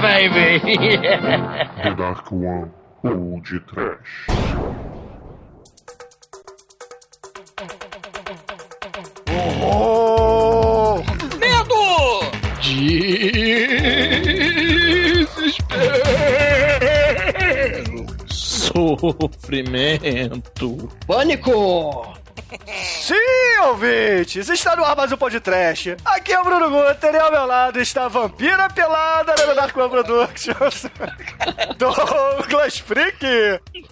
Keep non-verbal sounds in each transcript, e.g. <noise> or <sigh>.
baby! The Dark One ou de Trash. Oh! Medo! Desespero. Sofrimento. Pânico! Sim, ouvintes! Está no ar mais um podcast. Aqui é o Bruno Guter e ao meu lado está a vampira pelada da Dark One Productions. Douglas Freak,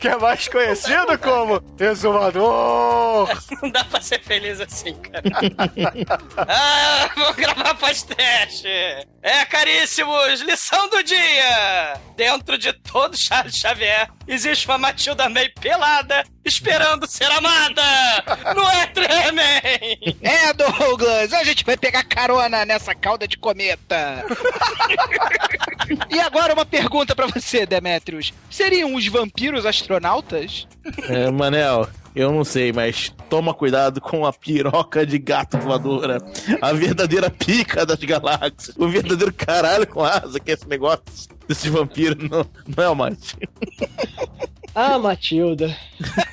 que é mais conhecido como Exumador. Não dá pra ser feliz assim, cara. <laughs> ah, vou gravar podcast. É, caríssimos, lição do dia. Dentro de todo Charles Xavier existe uma Matilda meio pelada esperando ser amada. Não é, Tremen? É, Douglas, a gente vai pegar carona nessa cauda de cometa. e agora uma pergunta pra você, Demetrius. Seriam os vampiros astronautas? É, Manel, eu não sei, mas toma cuidado com a piroca de gato voadora. A verdadeira pica das galáxias. O verdadeiro caralho com asa, que é esse negócio desses vampiros não, não é o mate. Ah, Matilda. <laughs>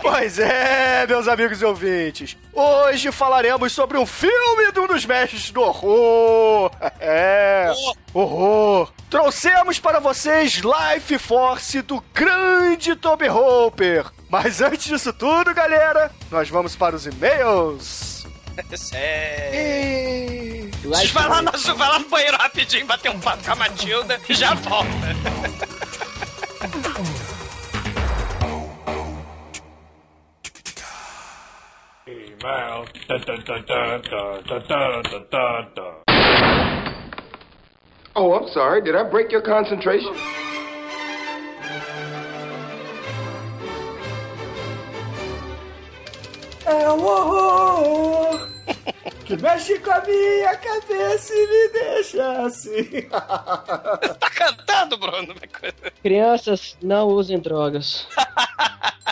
Pois é, meus amigos e ouvintes. Hoje falaremos sobre um filme de um dos mestres do horror. É, horror. Trouxemos para vocês Life Force do grande Toby Hopper. Mas antes disso tudo, galera, nós vamos para os e-mails. Sério. Vai lá, no, vai lá no banheiro rapidinho, bater um papo com a Matilda e já volta. <laughs> Oh, I'm sorry. Did I break your concentration? And whoa! Que <laughs> mexe com a minha cabeça e me deixa assim. tá cantando, Bruno? Crianças, não usem drogas.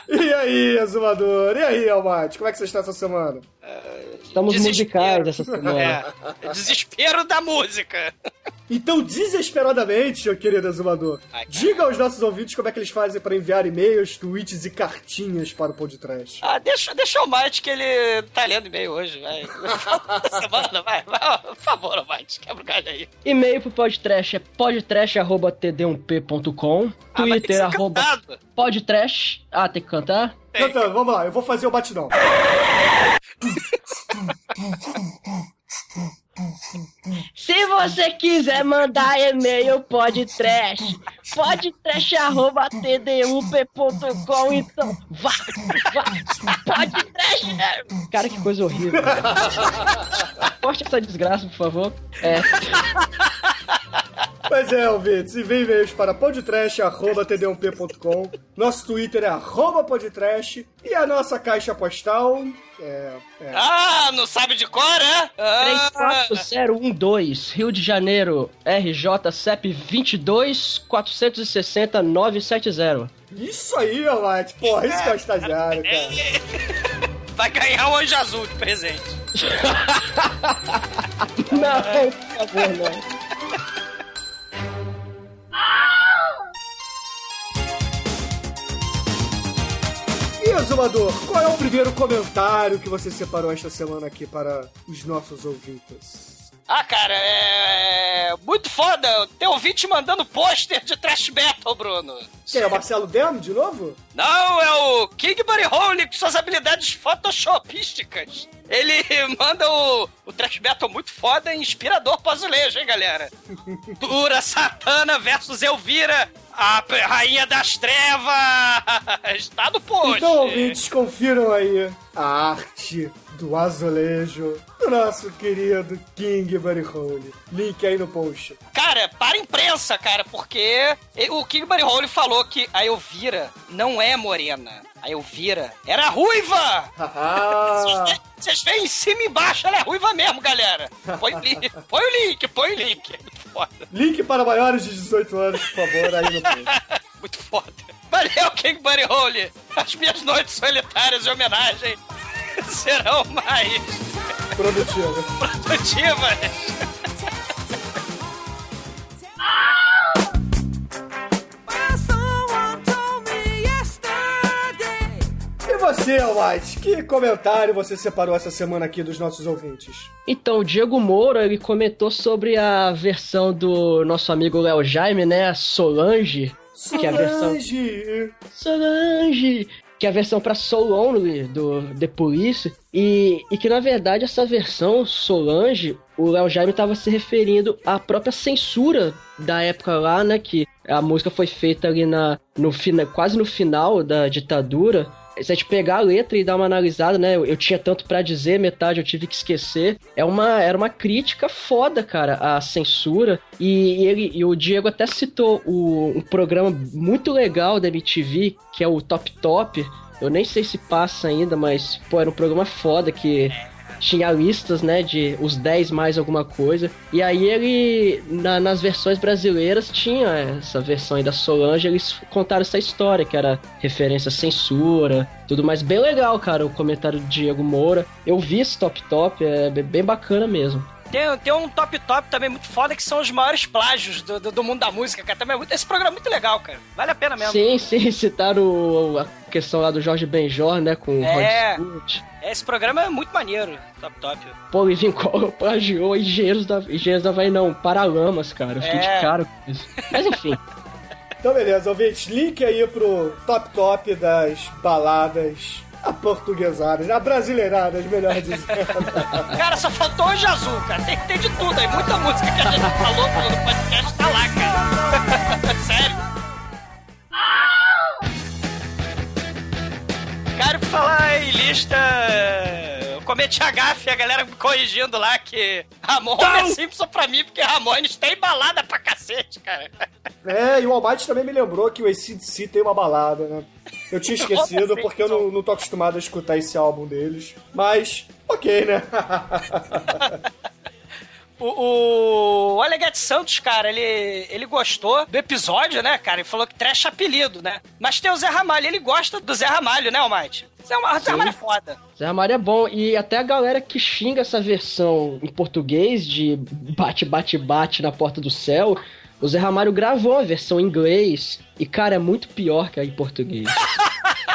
E aí, Azumador? E aí, Almate? Como é que você está essa semana? Estamos Desespero. musicais essa semana. É, desespero da música. Então, desesperadamente, meu querido Azumador, diga aos nossos ouvintes como é que eles fazem para enviar e-mails, tweets e cartinhas para o podcast. Ah, deixa, deixa o Mate que ele tá lendo e-mail hoje, vai. <laughs> Semana, vai, vai. Por favor, Mate, quebra o galho aí. E-mail pro podcast é podtrash.td1p.com Ah, tem Twitter, arroba cantado. podtrash. Ah, tem que cantar? Cantando, vamos lá, eu vou fazer o batidão. <laughs> Se você quiser mandar e-mail, pode trash. Pode trash arroba td1p.com. Então, vá, vá, pode trash. Cara, que coisa horrível. Corte essa desgraça, por favor. É. Pois é, ouvintes, envie e-mails para podtrash.td1p.com. Nosso Twitter é arroba podtrash. E a nossa caixa postal é... é. Ah, não sabe de cor, é? Ah, 34012, Rio de Janeiro, RJ CEP 22 460 970. Isso aí, Almate. Porra, isso que é o estagiário, cara. <laughs> vai ganhar um anjo azul de presente. <laughs> Não, por favor, não. <laughs> Azumador, qual é o primeiro comentário que você separou esta semana aqui para os nossos ouvintes? Ah, cara, é. Muito foda. Tem ouvinte mandando pôster de trash metal, Bruno. Quem é o Marcelo Demo, de novo? Não, é o King Buddy Holly com suas habilidades photoshopísticas. Ele <laughs> manda o, o trash metal muito foda e inspirador azulejo, hein, galera? <laughs> Dura Satana versus Elvira, a rainha das trevas. <laughs> Tá no post. Então, ouvintes, confiram aí a arte do azulejo do nosso querido King Buddy Holly. Link aí no post. Cara, para a imprensa, cara, porque o King Buddy Holly falou que a Elvira não é morena. A Elvira era ruiva! Vocês veem em cima e embaixo, ela é ruiva mesmo, galera. Põe o link, <laughs> põe o link, põe o link. Foda. link para maiores de 18 anos, por favor, aí no post. <laughs> Muito foda. Valeu, King Buddy Holly. As minhas noites solitárias de homenagem <laughs> serão mais produtivas. produtivas. você, White, que comentário você separou essa semana aqui dos nossos ouvintes? Então, o Diego Moura, ele comentou sobre a versão do nosso amigo Léo Jaime, né? Solange. Solange! Que é a versão... Solange! Que é a versão pra So Lonely, do The Police. E, e que, na verdade, essa versão Solange, o Léo Jaime tava se referindo à própria censura da época lá, né? Que a música foi feita ali na, no, quase no final da ditadura. Se a gente pegar a letra e dar uma analisada, né? Eu, eu tinha tanto pra dizer, metade eu tive que esquecer. É uma, era uma crítica foda, cara, à censura. E, ele, e o Diego até citou o, um programa muito legal da MTV, que é o Top Top. Eu nem sei se passa ainda, mas, pô, era um programa foda que tinha listas, né, de os 10 mais alguma coisa. E aí ele, na- nas versões brasileiras, tinha essa versão aí da Solange, eles contaram essa história, que era referência à censura, tudo mais. Bem legal, cara, o comentário do Diego Moura. Eu vi esse Top Top, é be- bem bacana mesmo. Tem, tem um top top também muito foda que são os maiores plágios do, do, do mundo da música, cara. Também é muito, esse programa é muito legal, cara. Vale a pena mesmo. Sim, sim, <laughs> citaram o- a questão lá do Jorge Benjor, né, com o É. Rod Stewart. Esse programa é muito maneiro, top top. Pô, o Livinho Collor <laughs> plagiou Engenheiros da, Engenheiros da Havaí, não, Paralamas, cara. Eu fiquei É. de cara com isso. Mas enfim. <laughs> Então, beleza, ouvintes, link aí pro top top das baladas aportuguesadas, abrasileiradas, melhor dizendo. <laughs> Cara, só faltou hoje azul, cara. Tem que ter de tudo aí. Muita música que a gente falou no podcast tá lá, cara. <laughs> Sério. Cara, falar em lista, eu cometi a gafe, a galera me corrigindo lá que Ramon é Simpson pra mim, porque Ramones tem balada pra cacete, cara. É, e o Almighty também me lembrou que o ACDC tem uma balada, né? Eu tinha <laughs> esquecido porque eu não, não tô acostumado a escutar esse álbum deles. Mas, ok, né? <laughs> O, o Aleguete Santos, cara, ele, ele gostou do episódio, né, cara? Ele falou que trash é apelido, né? Mas tem o Zé Ramalho, ele gosta do Zé Ramalho, né, Almighty? Zé Zé Ramalho é foda. Zé Ramalho é bom. E até a galera que xinga essa versão em português de bate, bate, bate na porta do céu. O Zé Ramalho gravou a versão em inglês. E, cara, é muito pior que a em português.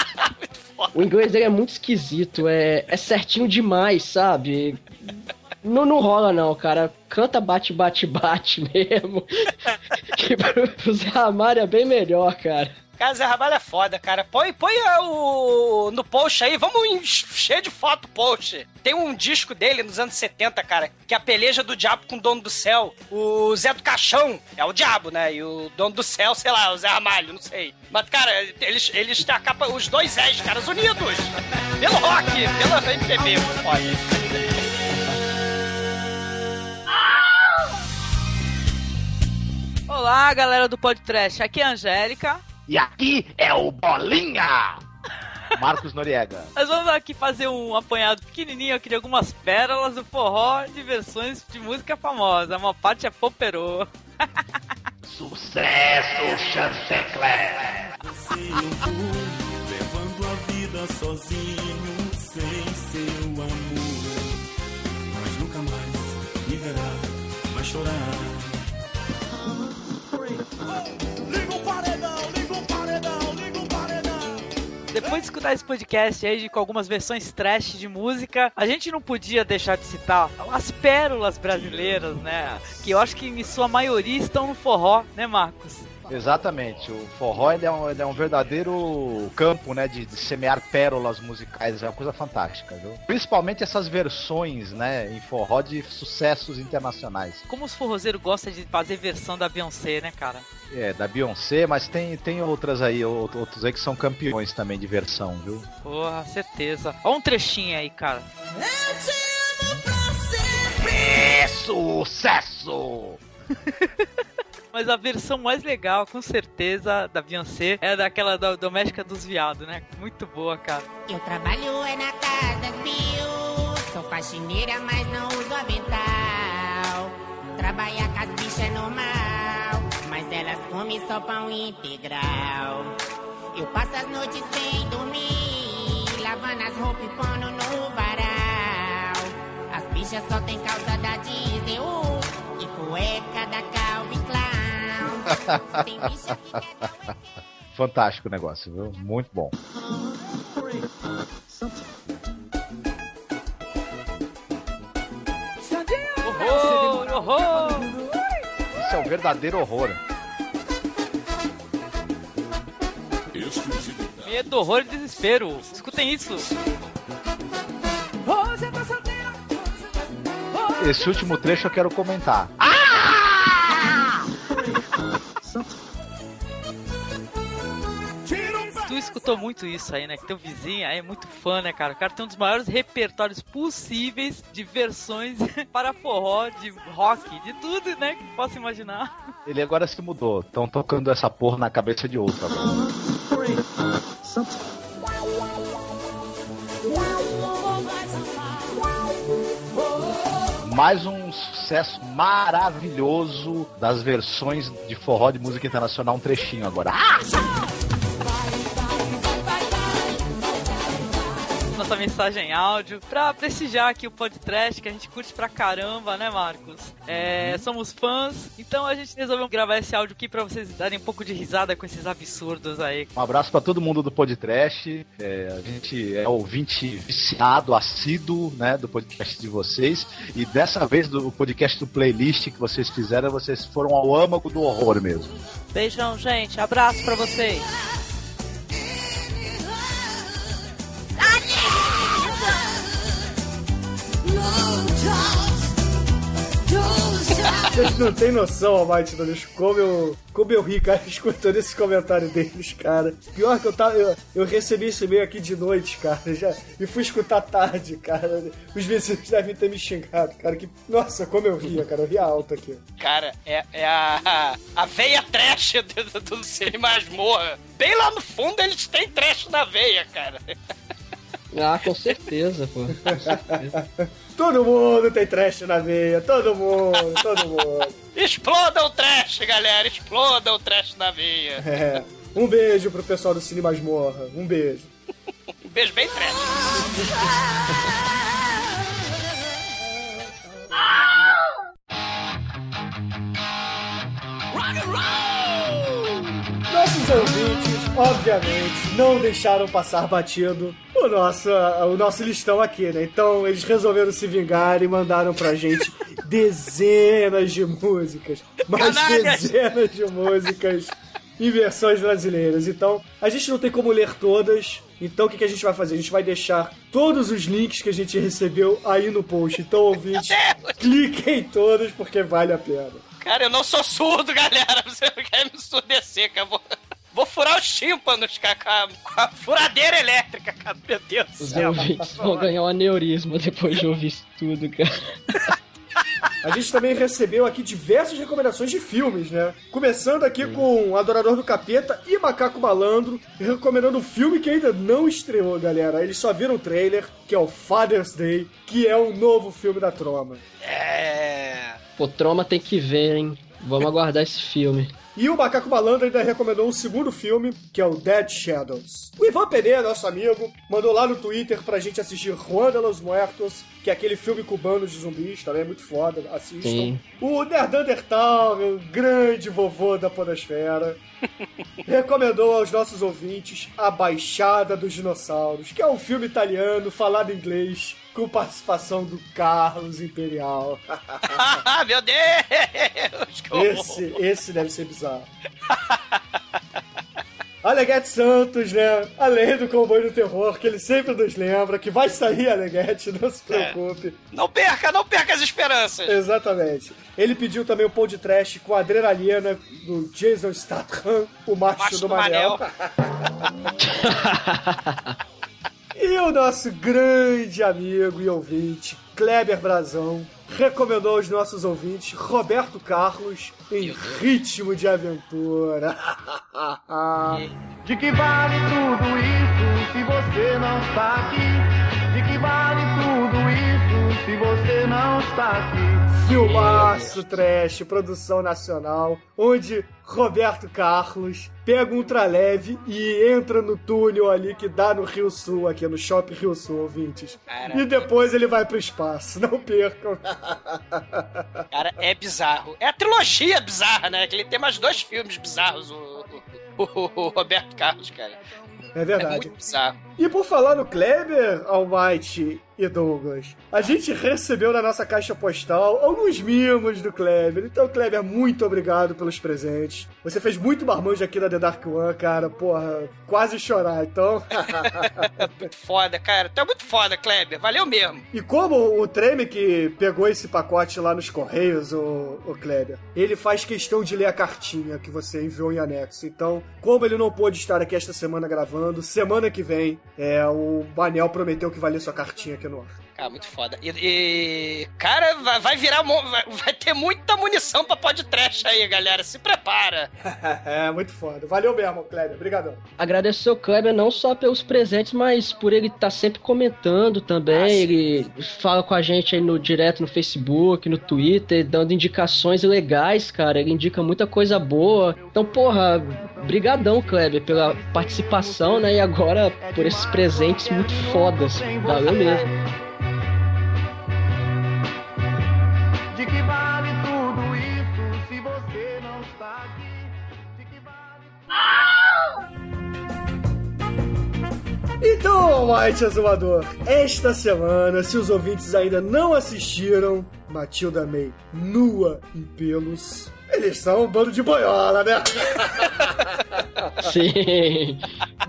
<laughs> o inglês dele é muito esquisito. É, é certinho demais, sabe? Não, não rola, não, cara. Canta bate, bate, bate <laughs> mesmo. que pro, pro Zé Ramalho é bem melhor, cara. Cara, Zé Ramalho é foda, cara. Põe, põe ah, o, no post aí, vamos encher de foto post. Tem um disco dele nos anos 70, cara, que é a peleja do diabo com o dono do céu. O Zé do Caixão é o diabo, né? E o dono do céu, sei lá, o Zé Ramalho, não sei. Mas, cara, eles, eles têm a capa, os dois Zés, caras unidos. Pelo rock, pela MPB, foda. Olá, galera do Podcast. Aqui é a Angélica. E aqui é o Bolinha! <laughs> Marcos Noriega. Nós vamos aqui fazer um apanhado pequenininho aqui de algumas pérolas do forró de versões de música famosa. Uma parte é Poperô. <laughs> Sucesso, Chancecler! levando a vida sozinho, sem seu amor. Mas nunca mais me verá, vai chorar. Depois de escutar esse podcast aí de, com algumas versões trash de música, a gente não podia deixar de citar as pérolas brasileiras, né? Que eu acho que em sua maioria estão no forró, né, Marcos? Exatamente, o forró ele é, um, ele é um verdadeiro campo, né, de, de semear pérolas musicais, é uma coisa fantástica, viu? Principalmente essas versões, né, em forró de sucessos internacionais. Como os forrozeiros gostam de fazer versão da Beyoncé, né, cara? É, da Beyoncé, mas tem, tem outras aí, out- outros aí que são campeões também de versão, viu? Porra, certeza. Olha um trechinho aí, cara. É sucesso! <laughs> Mas a versão mais legal, com certeza, da Beyoncé é daquela da doméstica dos viados, né? Muito boa, cara. Eu trabalho é na casa das bio. Sou faxineira, mas não uso avental. Trabalhar com as bichas é normal. Mas elas comem só pão integral. Eu passo as noites sem dormir. Lavando as roupas e pondo no varal. As bichas só tem calça da Disney. uh, e cueca da Calvin Klein. Fantástico o negócio, viu? Muito bom. Horror, horror! Isso é um verdadeiro horror. Medo, horror e desespero. Escutem isso. Esse último trecho eu quero comentar. Tu escutou muito isso aí, né? Que teu vizinho aí é muito fã, né, cara? O cara tem um dos maiores repertórios possíveis de versões <laughs> para forró, de rock, de tudo, né? Que possa imaginar. Ele agora se mudou. Estão tocando essa porra na cabeça de outro agora. Mais um sucesso maravilhoso das versões de forró de música internacional, um trechinho agora. Ah! Nossa mensagem áudio pra prestigiar aqui o podcast que a gente curte pra caramba, né, Marcos? É, somos fãs, então a gente resolveu gravar esse áudio aqui pra vocês darem um pouco de risada com esses absurdos aí. Um abraço pra todo mundo do podcast. É, a gente é ouvinte viciado, assíduo, né, do podcast de vocês. E dessa vez do podcast do playlist que vocês fizeram, vocês foram ao âmago do horror mesmo. Beijão, gente. Abraço pra vocês. Vocês não têm noção, Almighty Nunes, como eu, como eu ri, cara, <laughs> escutando esse comentário deles, cara. Pior que eu tava. Eu, eu recebi esse e-mail aqui de noite, cara, já, e fui escutar tarde, cara. Os vizinhos devem ter me xingado, cara. Que, nossa, como eu ria, cara. Eu ria alto aqui. Cara, é, é a, a veia trash <laughs> do, do, do Cine Masmorra. Bem lá no fundo eles têm trash na veia, cara. <laughs> Ah, com certeza, pô. Com certeza. Todo mundo tem trash na veia, todo mundo, todo mundo. Exploda o trash, galera, exploda o trash na veia. É. Um beijo pro pessoal do Cine Masmorra, um beijo. Um beijo bem trash. <laughs> obviamente, não deixaram passar batido o nosso, o nosso listão aqui, né? Então eles resolveram se vingar e mandaram pra gente <laughs> dezenas de músicas. Mais Canalhas! dezenas de músicas em versões brasileiras. Então, a gente não tem como ler todas. Então, o que, que a gente vai fazer? A gente vai deixar todos os links que a gente recebeu aí no post. Então, ouvintes, <laughs> cliquem em todos porque vale a pena. Cara, eu não sou surdo, galera. Você não quer me ensurdecer, cara. Vou, furar os tímpanos com, a, com a furadeira elétrica, cara. Meu Deus do Os céu. ouvintes vão ganhar um aneurisma depois de ouvir isso tudo, cara. A gente também recebeu aqui diversas recomendações de filmes, né? Começando aqui com Adorador do Capeta e Macaco Malandro, recomendando um filme que ainda não estreou, galera. Eles só viram o trailer, que é o Father's Day, que é um novo filme da Troma. É. Pô, Troma tem que ver, hein? Vamos aguardar esse filme. E o Macaco Malandro ainda recomendou um segundo filme, que é o Dead Shadows. O Ivan Pereira, nosso amigo, mandou lá no Twitter pra gente assistir Juan de los Muertos, que é aquele filme cubano de zumbis, também é muito foda, assistam. Sim. O Nerdandertal, meu grande vovô da podosfera, <laughs> recomendou aos nossos ouvintes A Baixada dos Dinossauros, que é um filme italiano falado em inglês, com participação do Carlos Imperial. <laughs> Meu Deus! Esse, esse deve ser bizarro. Aleguete Santos, né? Além do comboio do terror, que ele sempre nos lembra, que vai sair Aleguete, não se preocupe. Não perca, não perca as esperanças. Exatamente. Ele pediu também o pão de trash com a adrenalina do Jason Statham, o macho, Macho do do Manel. Manel. <laughs> e o nosso grande amigo e ouvinte, Kleber Brazão, recomendou aos nossos ouvintes Roberto Carlos em ritmo de aventura. <laughs> De que vale tudo isso se você não está aqui? De que vale tudo isso se você não está aqui? Filmaço trash, produção nacional, onde Roberto Carlos pega um ultraleve e entra no túnel ali que dá no Rio Sul, aqui no Shopping Rio Sul, ouvintes. E depois ele vai pro espaço, <laughs> não percam. Cara, é bizarro. É a trilogia bizarra, né? Que ele tem mais dois filmes bizarros, o, o- o- o Roberto Carlos, cara. É É verdade. muito bizarro. E por falar no Kleber, Almighty e Douglas, a gente recebeu na nossa caixa postal alguns mimos do Kleber. Então, Kleber, muito obrigado pelos presentes. Você fez muito marmanjo aqui na The Dark One, cara. Porra, quase chorar, então. <laughs> muito foda, cara. É muito foda, Kleber. Valeu mesmo. E como o Treme que pegou esse pacote lá nos Correios, o, o Kleber, ele faz questão de ler a cartinha que você enviou em anexo. Então, como ele não pôde estar aqui esta semana gravando, semana que vem, é, o Manel prometeu que vai ler sua cartinha aqui no ar. Cara, muito foda. E, e cara, vai, vai virar. Vai, vai, ter muita munição pra podcast aí, galera. Se prepara. <laughs> é, muito foda. Valeu mesmo, Kleber. Obrigadão. Agradecer o Kleber não só pelos presentes, mas por ele estar tá sempre comentando também. Ah, ele fala com a gente aí no direto no Facebook, no Twitter, dando indicações legais, cara. Ele indica muita coisa boa. Então, porra, brigadão, Kleber, pela participação, né? E agora por esses presentes muito fodas. Valeu mesmo. Então, Almighty Azumador, esta semana, se os ouvintes ainda não assistiram Matilda May nua em pelos, eles são um bando de boiola, né? <laughs> Sim.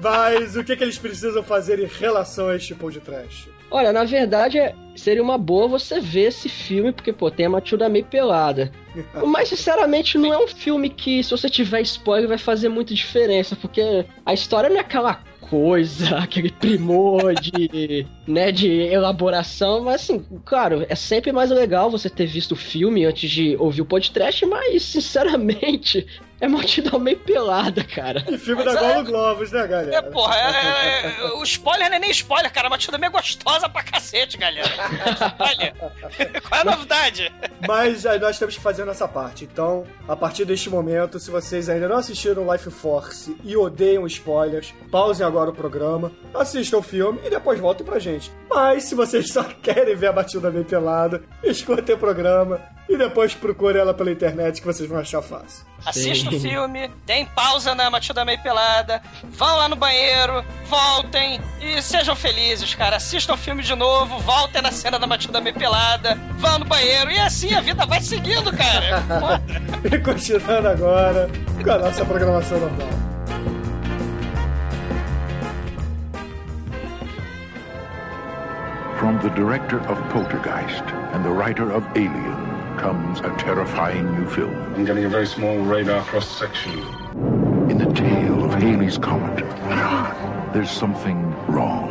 Mas o que, que eles precisam fazer em relação a este tipo de trash? Olha, na verdade, seria uma boa você ver esse filme, porque, pô, tem a Matilda meio pelada. <laughs> Mas, sinceramente, não é um filme que, se você tiver spoiler, vai fazer muita diferença, porque a história não é aquela coisa, <laughs> aquele primor de, né, de elaboração, mas assim, claro, é sempre mais legal você ter visto o filme antes de ouvir o podcast, mas sinceramente, é multidão meio pelada, cara. E filme Mas da é... Golo Globos, né, galera? É, porra, é, é, o spoiler não é nem spoiler, cara. A multidão é gostosa pra cacete, galera. Olha, <laughs> qual é a novidade? Mas aí nós temos que fazer nossa parte. Então, a partir deste momento, se vocês ainda não assistiram Life Force e odeiam spoilers, pausem agora o programa, assistam o filme e depois voltem pra gente. Mas se vocês só <laughs> querem ver a batida bem pelada, escutem o programa e depois procure ela pela internet que vocês vão achar fácil. Assista o filme, deem pausa na Matilda Meio Pelada, vão lá no banheiro, voltem e sejam felizes, cara. Assistam o filme de novo, voltem na cena da Matilda Meio Pelada, vão no banheiro e assim a vida vai seguindo, cara. <laughs> e continuando agora com a nossa programação normal. From the director of Poltergeist and the writer of Alien comes a terrifying new film. I'm getting a very small radar cross section. In the tail of Halley's Comet, there's something wrong.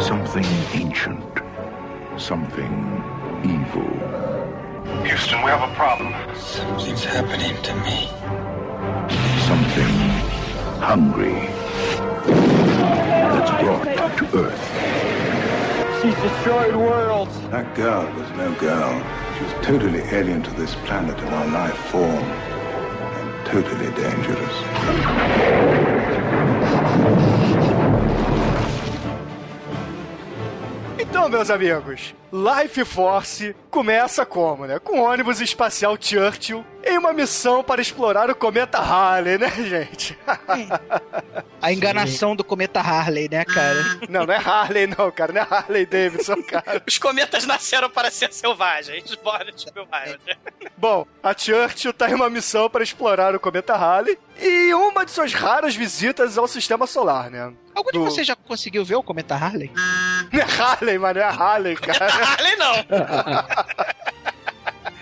Something ancient. Something evil. Houston, we have a problem. Something's happening to me. Something hungry that's brought to Earth. She's destroyed worlds. That girl was no girl. She was totally alien to this planet and our life form. And totally dangerous. Então, meus amigos, Life Force começa como, né? Com o ônibus espacial Churchill em uma missão para explorar o cometa Harley, né, <laughs> gente? A enganação do cometa Harley, né, cara? <laughs> Não, não é Harley, não, cara. Não é Harley Davidson, <laughs> cara. Os cometas nasceram para ser selvagens. Bora de Bom, a Churchill tá em uma missão para explorar o cometa Harley e uma de suas raras visitas ao sistema solar, né? Algum de vocês já conseguiu ver o cometa Harley? Não é Harley, mas não é Harley, <laughs> cara. Harley não!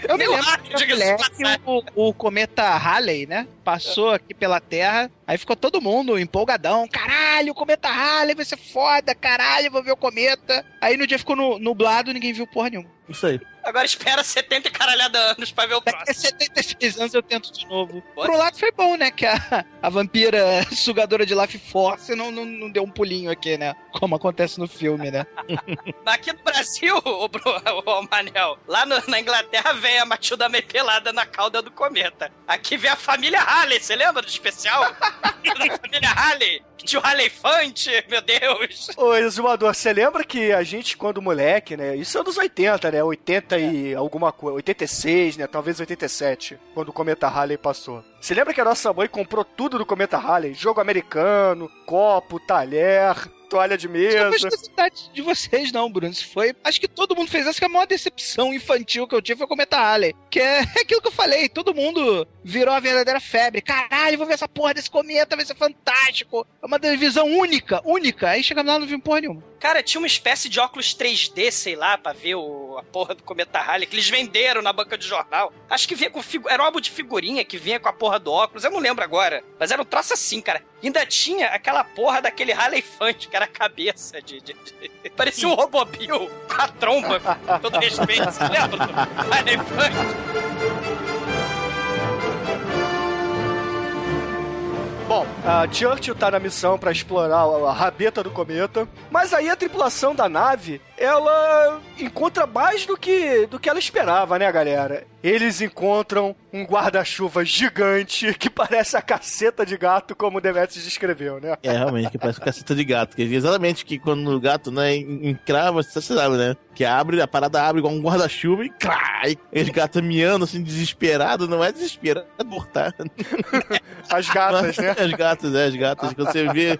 Eu me lembro que o, o cometa Halley, né? Passou aqui pela Terra, aí ficou todo mundo empolgadão. Caralho, o cometa Halley vai ser foda, caralho, vou ver o cometa. Aí no dia ficou nublado e ninguém viu porra nenhuma. Isso aí. Agora espera 70 caralhada anos pra ver o próximo. Daqui a 76 anos eu tento de novo. Pode? Pro lado foi bom, né? Que a, a vampira <laughs> sugadora de Life Force não, não, não deu um pulinho aqui, né? Como acontece no filme, né? <laughs> Aqui no Brasil, o, o, o Manel, lá no, na Inglaterra vem a Matilda meio pelada na cauda do cometa. Aqui vem a família Halley, você lembra do especial? <laughs> da família Halley. Tinha o Raleifante, meu Deus. Ô, Exumador, você lembra que a gente, quando moleque, né? Isso é dos 80, né? 80 e alguma coisa. 86, né? Talvez 87, quando o Cometa Halley passou. Você lembra que a nossa mãe comprou tudo do Cometa Halley? Jogo americano, copo, talher, toalha de Isso mesa. não foi necessidade de vocês, não, Bruno. Isso foi. Acho que todo mundo fez. Acho que a maior decepção infantil que eu tive foi com Meta Halley. Que é <laughs> aquilo que eu falei. Todo mundo virou a verdadeira febre. Caralho, vou ver essa porra desse cometa, vai ser fantástico. É uma televisão única, única. Aí chegamos lá e não vimos porra nenhuma. Cara, tinha uma espécie de óculos 3D, sei lá, pra ver o, a porra do Cometa Halley, que eles venderam na banca de jornal. Acho que vinha com figu... Era um álbum de figurinha que vinha com a porra do óculos, eu não lembro agora. Mas era um troço assim, cara. E ainda tinha aquela porra daquele Halley Fante, que era a cabeça de. de- de- <laughs> Parecia um Robobil com a tromba, com todo respeito. Você lembra Halley Fante? Bom, a Churchill tá na missão pra explorar a rabeta do cometa, mas aí a tripulação da nave, ela encontra mais do que do que ela esperava, né, galera? Eles encontram um guarda-chuva gigante <laughs> que parece a caceta de gato, como o Demetrius descreveu, né? É, realmente, que parece um caceta de gato. Que exatamente que quando o gato, né, encrava, você sabe, né? Que abre, a parada abre igual um guarda-chuva e crá! E os gatos miando, assim, desesperado. Não é desesperador, tá? <laughs> As gatas, né? As gatas, é, as gatas. Quando você vê,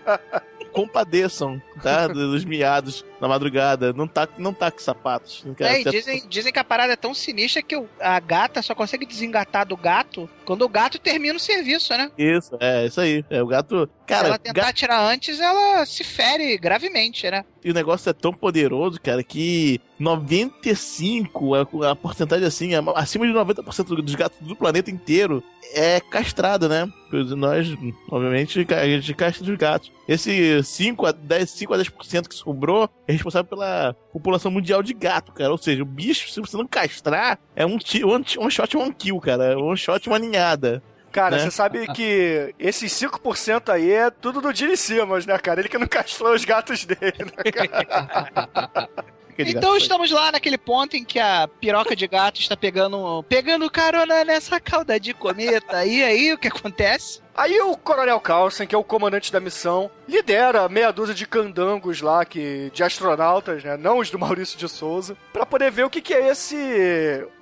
compadeçam, tá? Dos miados na madrugada. Não tá, não tá com sapatos. Não quer- É, e dizem, dizem que a parada é tão sinistra que o- a gata só consegue desengatar do gato quando o gato termina o serviço, né? Isso, é, isso aí. É, o gato. Se Cara, ela tentar gato- tirar antes, ela se fere gravemente, né? E o negócio é tão poderoso, cara, que 95, a, a porcentagem assim, acima de 90% dos gatos do planeta inteiro é castrado, né? Nós, obviamente, a gente castra os gatos. Esse 5 a 10, 5 a 10% que sobrou é responsável pela população mundial de gato, cara. Ou seja, o bicho, se você não castrar, é um, one, one shot, one kill, cara. One shot, uma ninhada. Cara, né? você sabe que esses 5% aí é tudo do Gene Simmons, né, cara? Ele que não castrou os gatos dele, né, cara? <laughs> Então estamos lá naquele ponto em que a piroca de gato está pegando, pegando carona nessa cauda de cometa. E aí, o que acontece? Aí o Coronel Carlson, que é o comandante da missão, lidera meia dúzia de candangos lá, que, de astronautas, né? Não os do Maurício de Souza, pra poder ver o que, que é esse.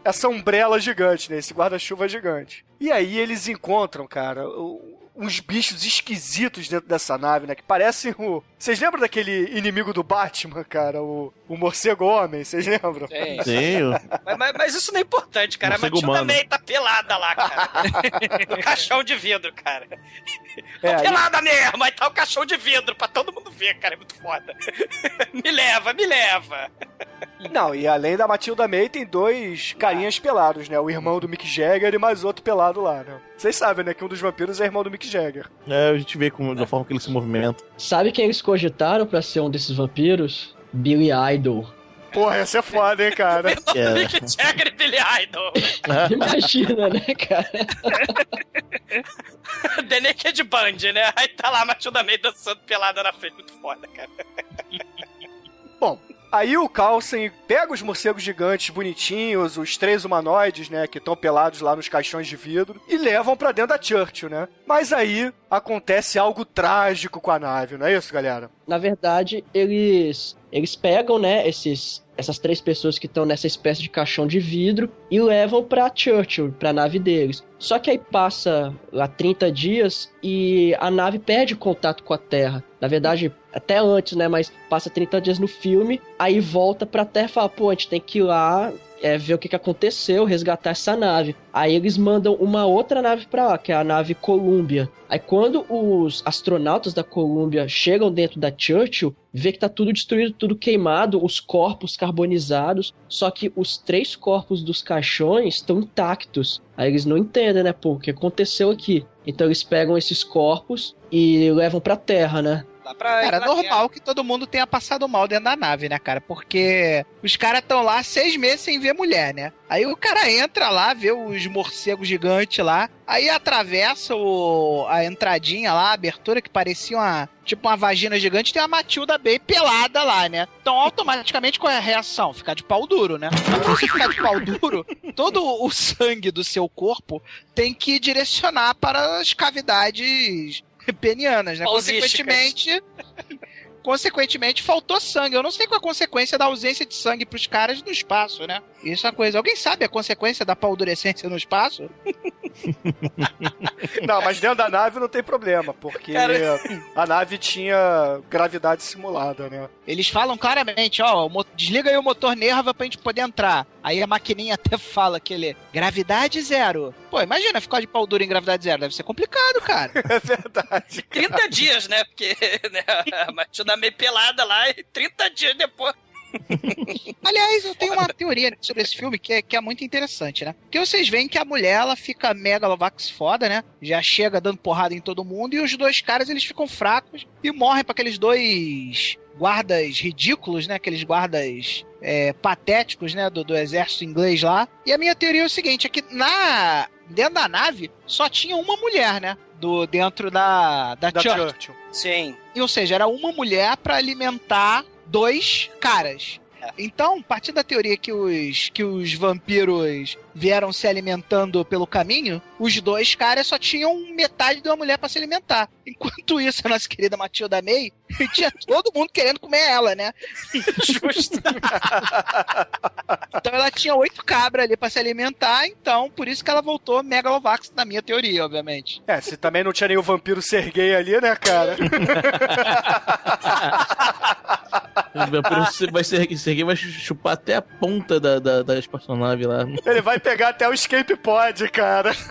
essa umbrella gigante, né? Esse guarda-chuva gigante. E aí eles encontram, cara, o- uns bichos esquisitos dentro dessa nave, né? Que parecem o. Vocês lembram daquele inimigo do Batman, cara? O, o morcego homem, vocês lembram? Sim. Mas, mas- mas isso não é importante, cara. A Morcego Matilda humano. May tá pelada lá, cara. <laughs> no caixão de vidro, cara. É, Tá aí- pelada mesmo, aí tá o caixão de vidro pra todo mundo ver, cara. É muito foda. <laughs> me leva, me leva. Não, e além da Matilda May, tem dois carinhas pelados, né? O irmão do Mick Jagger e mais outro pelado lá, né? Vocês sabem, né? Que um dos vampiros é irmão do Mick Jagger. é, a gente vê como, da forma que ele se movimenta. Sabe quem eles cogitaram pra ser um desses vampiros? Billy Idol. Porra, essa é foda, hein, cara? É. Mick Jagger e Billy Idol. <laughs> Imagina, né, cara? <laughs> The Naked Band, né? Aí tá lá a Matilda May dançando pelada na frente. Muito foda, cara. Bom, aí o Carlsen pega os morcegos gigantes bonitinhos, os três humanoides, né, que estão pelados lá nos caixões de vidro, e levam pra dentro da Churchill, né? Mas aí acontece algo trágico com a nave, não é isso, galera? Na verdade, eles eles pegam, né, esses essas três pessoas que estão nessa espécie de caixão de vidro e levam pra Churchill, pra nave deles. Só que aí passa lá 30 dias e a nave perde contato com a Terra. Na verdade, até antes, né, mas passa 30 dias no filme, aí volta pra Terra e fala, pô, a gente tem que ir lá é, ver o que, que aconteceu, resgatar essa nave. Aí eles mandam uma outra nave pra lá, que é a nave Columbia. Aí quando os astronautas da Columbia chegam dentro da Churchill, vê que tá tudo destruído, tudo queimado, os corpos carbonizados, só que os três corpos dos caixões estão intactos. Aí eles não entendem, né, pô, o que aconteceu aqui. Então eles pegam esses corpos e levam pra Terra, né? Dá pra Cara, Inglaterra. normal que todo mundo tenha passado mal dentro da nave, né, cara? Porque os caras estão lá seis meses sem ver mulher, né? Aí o cara entra lá, vê os morcegos gigantes lá, aí atravessa o, a entradinha lá, a abertura que parecia uma. Tipo uma vagina gigante, tem a Matilda bem pelada lá, né? Então, automaticamente, qual é a reação? Ficar de pau duro, né? Mas pra você ficar de pau duro, todo o sangue do seu corpo tem que direcionar para as cavidades penianas, né? Consequentemente. <laughs> Consequentemente, faltou sangue. Eu não sei qual é a consequência da ausência de sangue pros caras no espaço, né? Isso é uma coisa. Alguém sabe a consequência da paldurecência no espaço? <laughs> <laughs> Não, mas dentro da nave não tem problema, porque Cara- a nave tinha gravidade simulada, né? Eles falam claramente, ó, desliga aí o motor nerva pra gente poder entrar. Aí a maquininha <laughs> até fala que ele gravidade zero. Pô, imagina ficar de pau duro em gravidade zero, deve ser complicado, cara. <laughs> É verdade. 30 dias, né? Porque né, a Matilda meio pelada lá e 30 dias depois. Aliás, eu tenho uma teoria sobre esse filme que é, que é muito interessante, né? Porque vocês veem que a mulher, ela fica megalovax foda, né? Já chega dando porrada em todo mundo e os dois caras, eles ficam fracos e morrem pra aqueles dois guardas ridículos, né? Aqueles guardas é, patéticos, né? Do, do exército inglês lá. E a minha teoria é o seguinte, é que na... Dentro da nave, só tinha uma mulher, né? Do, dentro da, da, Da Churchill. Churchill. Sim. E, Ou seja, era uma mulher pra alimentar dois caras. Então, partindo da teoria que os, que os vampiros vieram se alimentando pelo caminho, os dois caras só tinham metade de uma mulher pra se alimentar. Enquanto isso, a nossa querida Matilda May <laughs> tinha todo mundo querendo comer ela, né? <laughs> Justo. Então ela tinha oito cabras ali pra se alimentar, então por isso que ela voltou Megalovax, na minha teoria, obviamente. É, se também não tinha nenhum vampiro Serguei ali, né, cara? <laughs> O vampiro vai ser, Serguei vai chupar até a ponta da, da, da espaçonave lá. Ele vai pegar até o escape pod, cara. <laughs>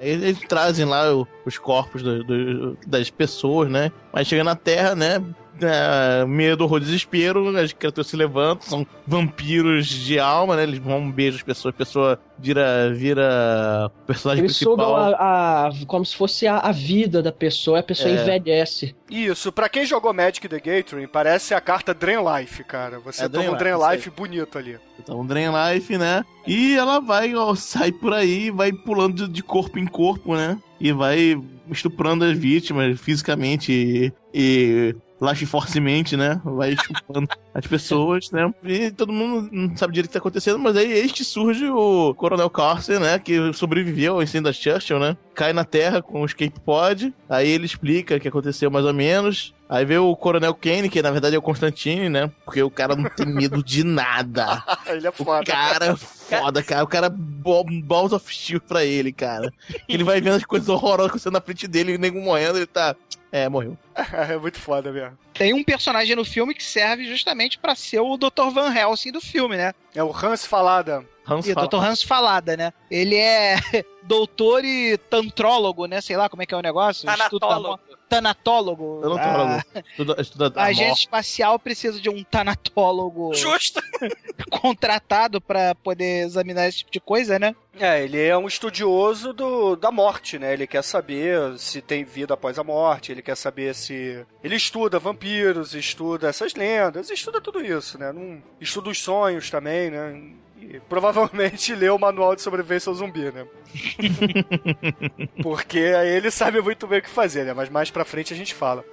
Eles, trazem lá os corpos do- do- das pessoas, né? Mas chega na Terra, né? É, medo, horror, desespero, as criaturas se levantam, são vampiros de alma, né? Eles vão um beijo as pessoas, a pessoa vira, vira personagem Eles principal. a, a- como se fosse a, a vida da pessoa, a pessoa É. envelhece. Isso, pra quem jogou Magic the Gathering, parece a carta Drain Life, cara. Você É, toma Drain um Drain Life, Life bonito ali. Então, Drain Life, né? E ela vai, ó, sai por aí, vai pulando de- de corpo em corpo, né? E vai estuprando as vítimas fisicamente e, e life forcemente, né? Vai chupando as pessoas, né? E todo mundo não sabe direito o que tá acontecendo, mas aí eis que surge o Coronel Carcer, né? Que sobreviveu ao incêndio da Churchill, né? Cai na terra com o escape pod, aí ele explica o que aconteceu mais ou menos. Aí vê o Coronel Kane, que na verdade é o Constantine, né? Porque o cara não tem medo de nada. <laughs> ele é foda. O cara é foda, cara. O cara balls of steel pra ele, cara. Ele vai vendo as coisas horrorosas acontecendo na frente dele e o nego morrendo, ele tá. É, morreu. <laughs> É muito foda mesmo. Tem um personagem no filme que serve justamente pra ser o Dr. Van Helsing do filme, né? É o Hans Falada. Hans E o Dr. Hans Falada, né? Ele é <laughs> doutor e tantrólogo, né? Sei lá como é que é o negócio. Tanatólogo. Tanatólogo. Tanatólogo. Ah, Estuda, estuda a a agente espacial precisa de um tanatólogo Justo. <laughs> contratado pra poder examinar esse tipo de coisa, né? É, ele é um estudioso do, da morte, né? Ele quer saber se tem vida após a morte, ele quer saber se. Ele estuda vampiros, estuda essas lendas, estuda tudo isso, né? Não... Estuda os sonhos também, né? E provavelmente lê o manual de sobrevivência ao zumbi, né? <laughs> Porque aí ele sabe muito bem o que fazer, né? Mas mais pra frente a gente fala.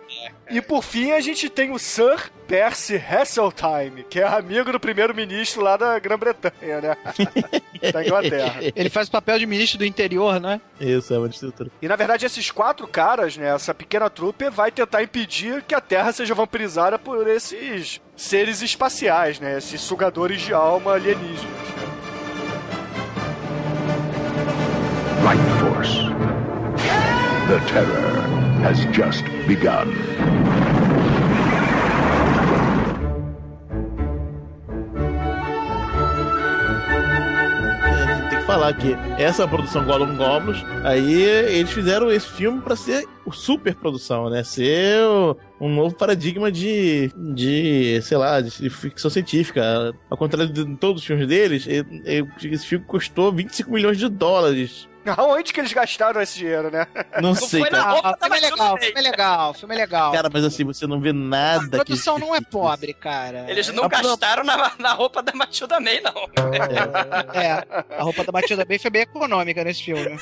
E por fim a gente tem o Sir Percy Hasseltine, que é amigo do primeiro-ministro lá da Grã-Bretanha, né? <laughs> da Inglaterra. Ele faz o papel de ministro do interior, né? Isso, é uma estrutura. E na verdade esses quatro caras, né, essa pequena trupe vai tentar impedir que a Terra seja vampirizada por esses seres espaciais, né, esses sugadores de alma alienígenas. né? Life Force. The terror has just begun. Falar que essa produção Gollum Goblins, aí eles fizeram esse filme pra ser super produção, né? Ser um novo paradigma de, de sei lá, de ficção científica. Ao contrário de todos os filmes deles, esse filme custou 25 milhões de dólares. Aonde que eles gastaram esse dinheiro, né? Não sei, foi na cara. roupa Ah, da filme é legal, May. filme é legal, filme é legal. Cara, mas assim, você não vê nada a produção que... não é pobre, cara. Eles não não. gastaram na, na roupa da Matilda May, não. É, a roupa da Matilda Bay foi bem econômica nesse filme. <laughs>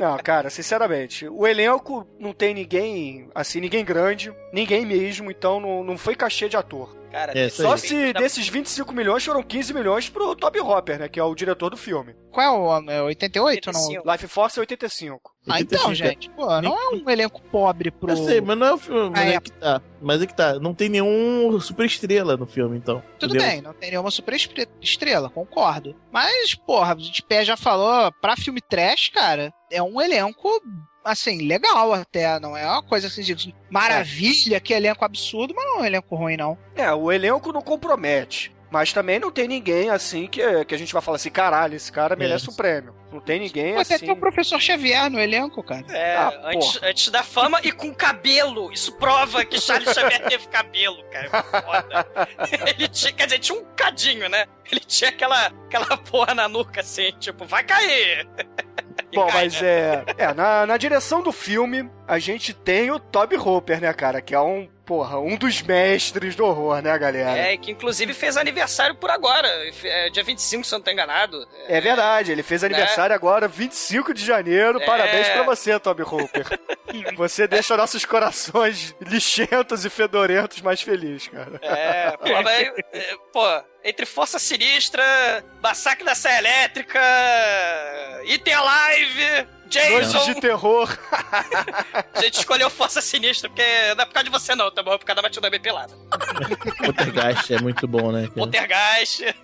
Não, cara, sinceramente, o elenco não tem ninguém, assim, ninguém grande, ninguém mesmo, então não, não foi cachê de ator. Cara, É, Só se desses 25 milhões foram 15 milhões pro Toby Hopper, né, que é o diretor do filme. Qual é o ano? É 88 ou não? 85. Life Force é 85. Ah, então, 85, gente, pô, não é um elenco pobre pro. Eu sei, mas não é o filme. Mas é é. que tá. Mas é que tá. Não tem nenhum super estrela no filme, então. Tudo entendeu? bem, não tem nenhuma super estre- estrela, concordo. Mas, porra, de pé já falou, pra filme trash, cara, é um elenco, assim, legal até. Não é uma coisa assim de maravilha, que elenco absurdo, mas não é um elenco ruim, não. É, o elenco não compromete. Mas também não tem ninguém assim que, que a gente vai falar assim, caralho, esse cara merece um prêmio. Não tem ninguém Pô, até assim. tem o professor Xavier no elenco, cara. É, Ah, antes, antes da fama e com cabelo. Isso prova que Charles Xavier <laughs> teve cabelo, cara. Foda. <laughs> Ele tinha, quer dizer, tinha um cadinho, né? Ele tinha aquela, aquela porra na nuca, assim, tipo, vai cair. <laughs> Bom, cai, mas né? é. É, na, na direção do filme, a gente tem o Toby Hooper, né, cara? Que é um, porra, um dos mestres do horror, né, galera? É, que inclusive fez aniversário por agora. É, dia 25, se eu não tô enganado. É verdade, ele fez aniversário agora, 25 de janeiro. É. Parabéns pra você, Toby Hooper. <laughs> você deixa nossos corações lixentos e fedorentos mais felizes, cara. É, pô, mas, é, pô, entre Força Sinistra, Massacre da Serra Elétrica, Item Alive, Noites Jason. de terror. A <laughs> gente escolheu Força Sinistra, porque não é por causa de você não, tá bom? É por causa da Matilda bem pelada. Poltergeist é muito bom, né? cara? Poltergeist.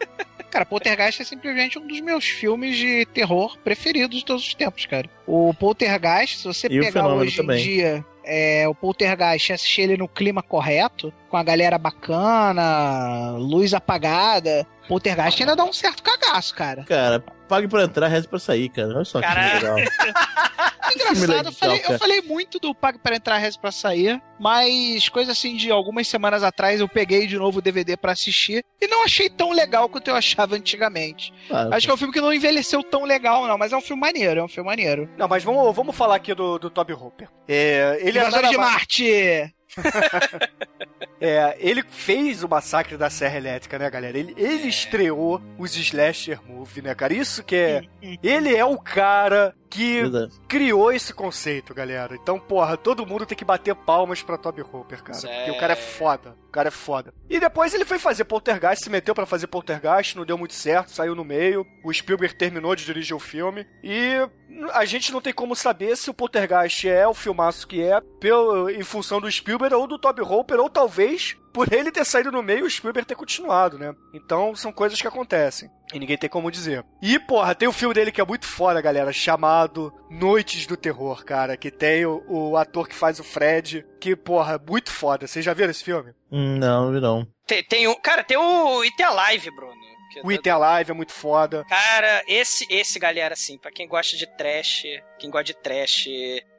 Cara, Poltergeist é simplesmente um dos meus filmes de terror preferidos de todos os tempos, cara. O Poltergeist, se você E o pegar hoje também. em dia é, o Poltergeist e assistir ele no clima correto, com a galera bacana, luz apagada, Poltergeist ainda dá um certo cagaço, cara. Cara, pague pra entrar, reze pra sair, cara. Olha só que Caralho. legal. <laughs> Engraçado, eu falei, eu falei muito do Pague para Entrar, Reze pra Sair, mas coisa assim de algumas semanas atrás eu peguei de novo o DVD pra assistir e não achei tão legal quanto eu achava antigamente. Ah, Acho que é um filme que não envelheceu tão legal, não, mas é um filme maneiro, é um filme maneiro. Não, mas vamos, vamos falar aqui do, do Toby Hooper. É, ele é Invasores de Marte! <laughs> É, ele fez o Massacre da Serra Elétrica, né, galera? Ele, ele estreou os Slasher Movie, né, cara? Isso que é. Ele é o cara que Verdade. criou esse conceito, galera. Então, porra, todo mundo tem que bater palmas pra Toby Hooper, cara. Porque o cara é foda. O cara é foda. E depois ele foi fazer Poltergeist, se meteu pra fazer Poltergeist, não deu muito certo, saiu no meio. O Spielberg terminou de dirigir o filme. E a gente não tem como saber se o Poltergeist é o filmaço que é, pelo, em função do Spielberg ou do Toby Hooper, ou talvez por ele ter saído no meio, o Spielberg ter continuado, né? Então são coisas que acontecem. E ninguém tem como dizer. E, porra, tem o filme dele que é muito foda, galera, chamado Noites do Terror, cara. Que tem o, o ator que faz o Fred, que, porra, é muito foda. Vocês já viram esse filme? Hum, Não, não vi não. Tem, tem um, cara, tem o Item Alive, Bruno. Que- O Item Alive é muito foda. Cara, esse, esse, galera, assim, pra quem gosta de trash, quem gosta de trash.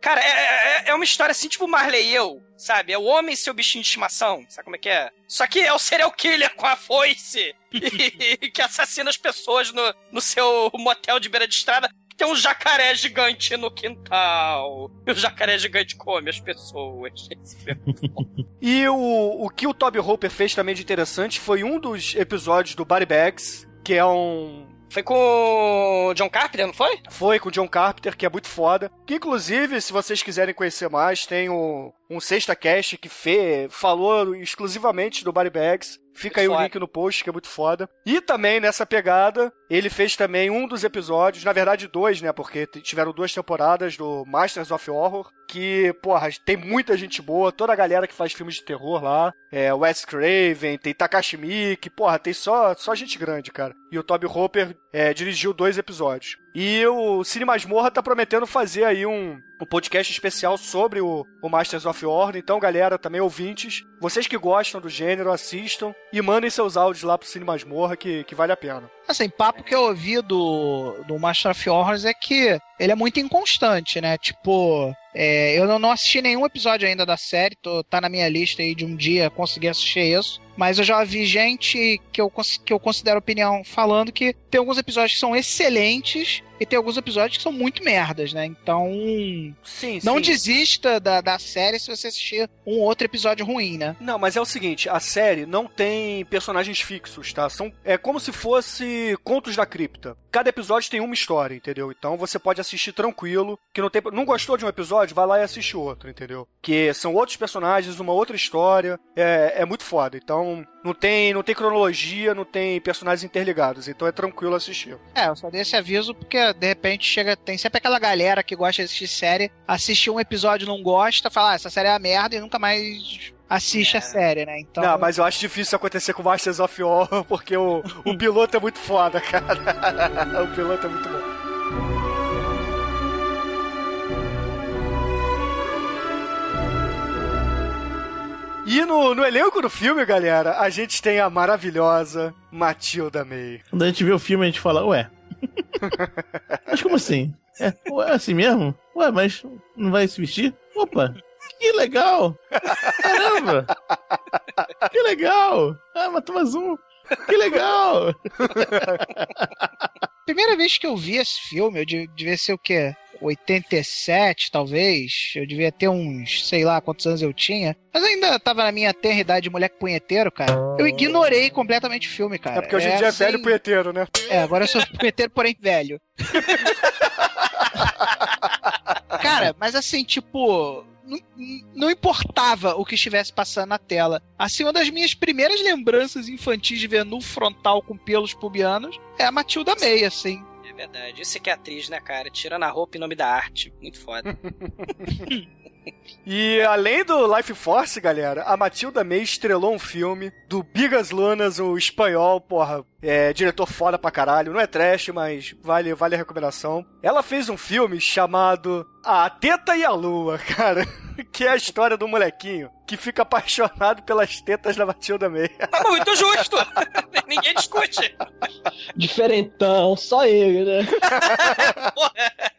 Cara, é, é, é uma história assim, tipo Marley e eu, sabe? É o homem e seu bichinho de estimação, sabe como é que é? Só que é o serial killer com a foice <laughs> e, que assassina as pessoas no, no seu motel de beira de estrada. Tem um jacaré gigante no quintal. E o jacaré gigante come as pessoas. <laughs> E o, o que o Toby Hooper fez também de interessante foi um dos episódios do Body Bags, que é um. Foi com o John Carpenter, não foi? Foi com o John Carpenter, que é muito foda. Que inclusive, se vocês quiserem conhecer mais, tem o, um Sexta Cast que Fê falou exclusivamente do Body Bags. Fica aí o link no post, que é muito foda. E também nessa pegada, ele fez também um dos episódios, na verdade dois, né? Porque tiveram duas temporadas do Masters of Horror. Que, porra, tem muita gente boa, toda a galera que faz filmes de terror lá. É, Wes Craven, tem Takashi Miike, porra, tem só, só gente grande, cara. E o Toby Hooper é, dirigiu dois episódios. E o Cine Masmorra tá prometendo fazer aí um, um podcast especial sobre o, o Masters of Horror. Então, galera, também ouvintes, vocês que gostam do gênero, assistam e mandem seus áudios lá pro Cine Masmorra, que, que vale a pena. Assim, papo que eu ouvi do, do Master of Horrors é que ele é muito inconstante, né? Tipo, é, eu não, não assisti nenhum episódio ainda da série, tô, tá na minha lista aí de um dia conseguir assistir isso. Mas eu já vi gente que eu, que eu considero opinião falando que tem alguns episódios que são excelentes e tem alguns episódios que são muito merdas, né? Então, Sim, não sim. desista da, da série se você assistir um outro episódio ruim, né? Não, mas é o seguinte, a série não tem personagens fixos, tá? São, é como se fosse contos da cripta. Cada episódio tem uma história, entendeu? Então você pode assistir tranquilo, que não tem, não gostou de um episódio, vai lá e assiste outro, entendeu? Que são outros personagens, uma outra história, é, é muito foda. Então, Não tem, não tem cronologia, não tem personagens interligados, então é tranquilo assistir. É, eu só dei esse aviso porque de repente chega. Tem sempre aquela galera que gosta de assistir série, assiste um episódio não gosta, fala, ah, essa série é a merda e nunca mais assiste a série, né? Então. Não, mas eu acho difícil isso acontecer com Masters of War, <laughs> porque o, o piloto é muito foda, cara. <laughs> o piloto é muito bom. E no, no elenco do filme, galera, a gente tem a maravilhosa Matilda May. Quando a gente vê o filme, a gente fala, ué. <laughs> mas como assim? É, ué, é assim mesmo? Ué, mas não vai se vestir? Opa, que legal! Caramba! Que legal! Ah, matou mais um! Que legal! <laughs> Primeira vez que eu vi esse filme, eu de- devia ser o quê? 87, talvez. Eu devia ter uns, sei lá quantos anos eu tinha. Mas ainda tava na minha tenra idade de moleque punheteiro, cara. Eu ignorei completamente o filme, cara. É porque hoje em dia é assim- velho punheteiro, né? É, agora eu sou punheteiro, porém velho. <laughs> Cara, mas assim, tipo. Não, não importava o que estivesse passando na tela. Assim, uma das minhas primeiras lembranças infantis de ver nu frontal com pelos pubianos é a Matilda May, assim. É verdade. Isso aqui é atriz, né, cara? Tirando a roupa em nome da arte. Muito foda. <laughs> E além do Life Force, galera, a Matilda May estrelou um filme do Bigas Lunas, o espanhol, porra, é diretor foda pra caralho. Não é trash, mas vale, vale a recomendação. Ela fez um filme chamado A Teta e a Lua, <laughs> cara. Que é a história do molequinho que fica apaixonado pelas tetas da Matilda May. Tá muito justo! <laughs> Ninguém discute. Diferentão, só ele, né? <laughs>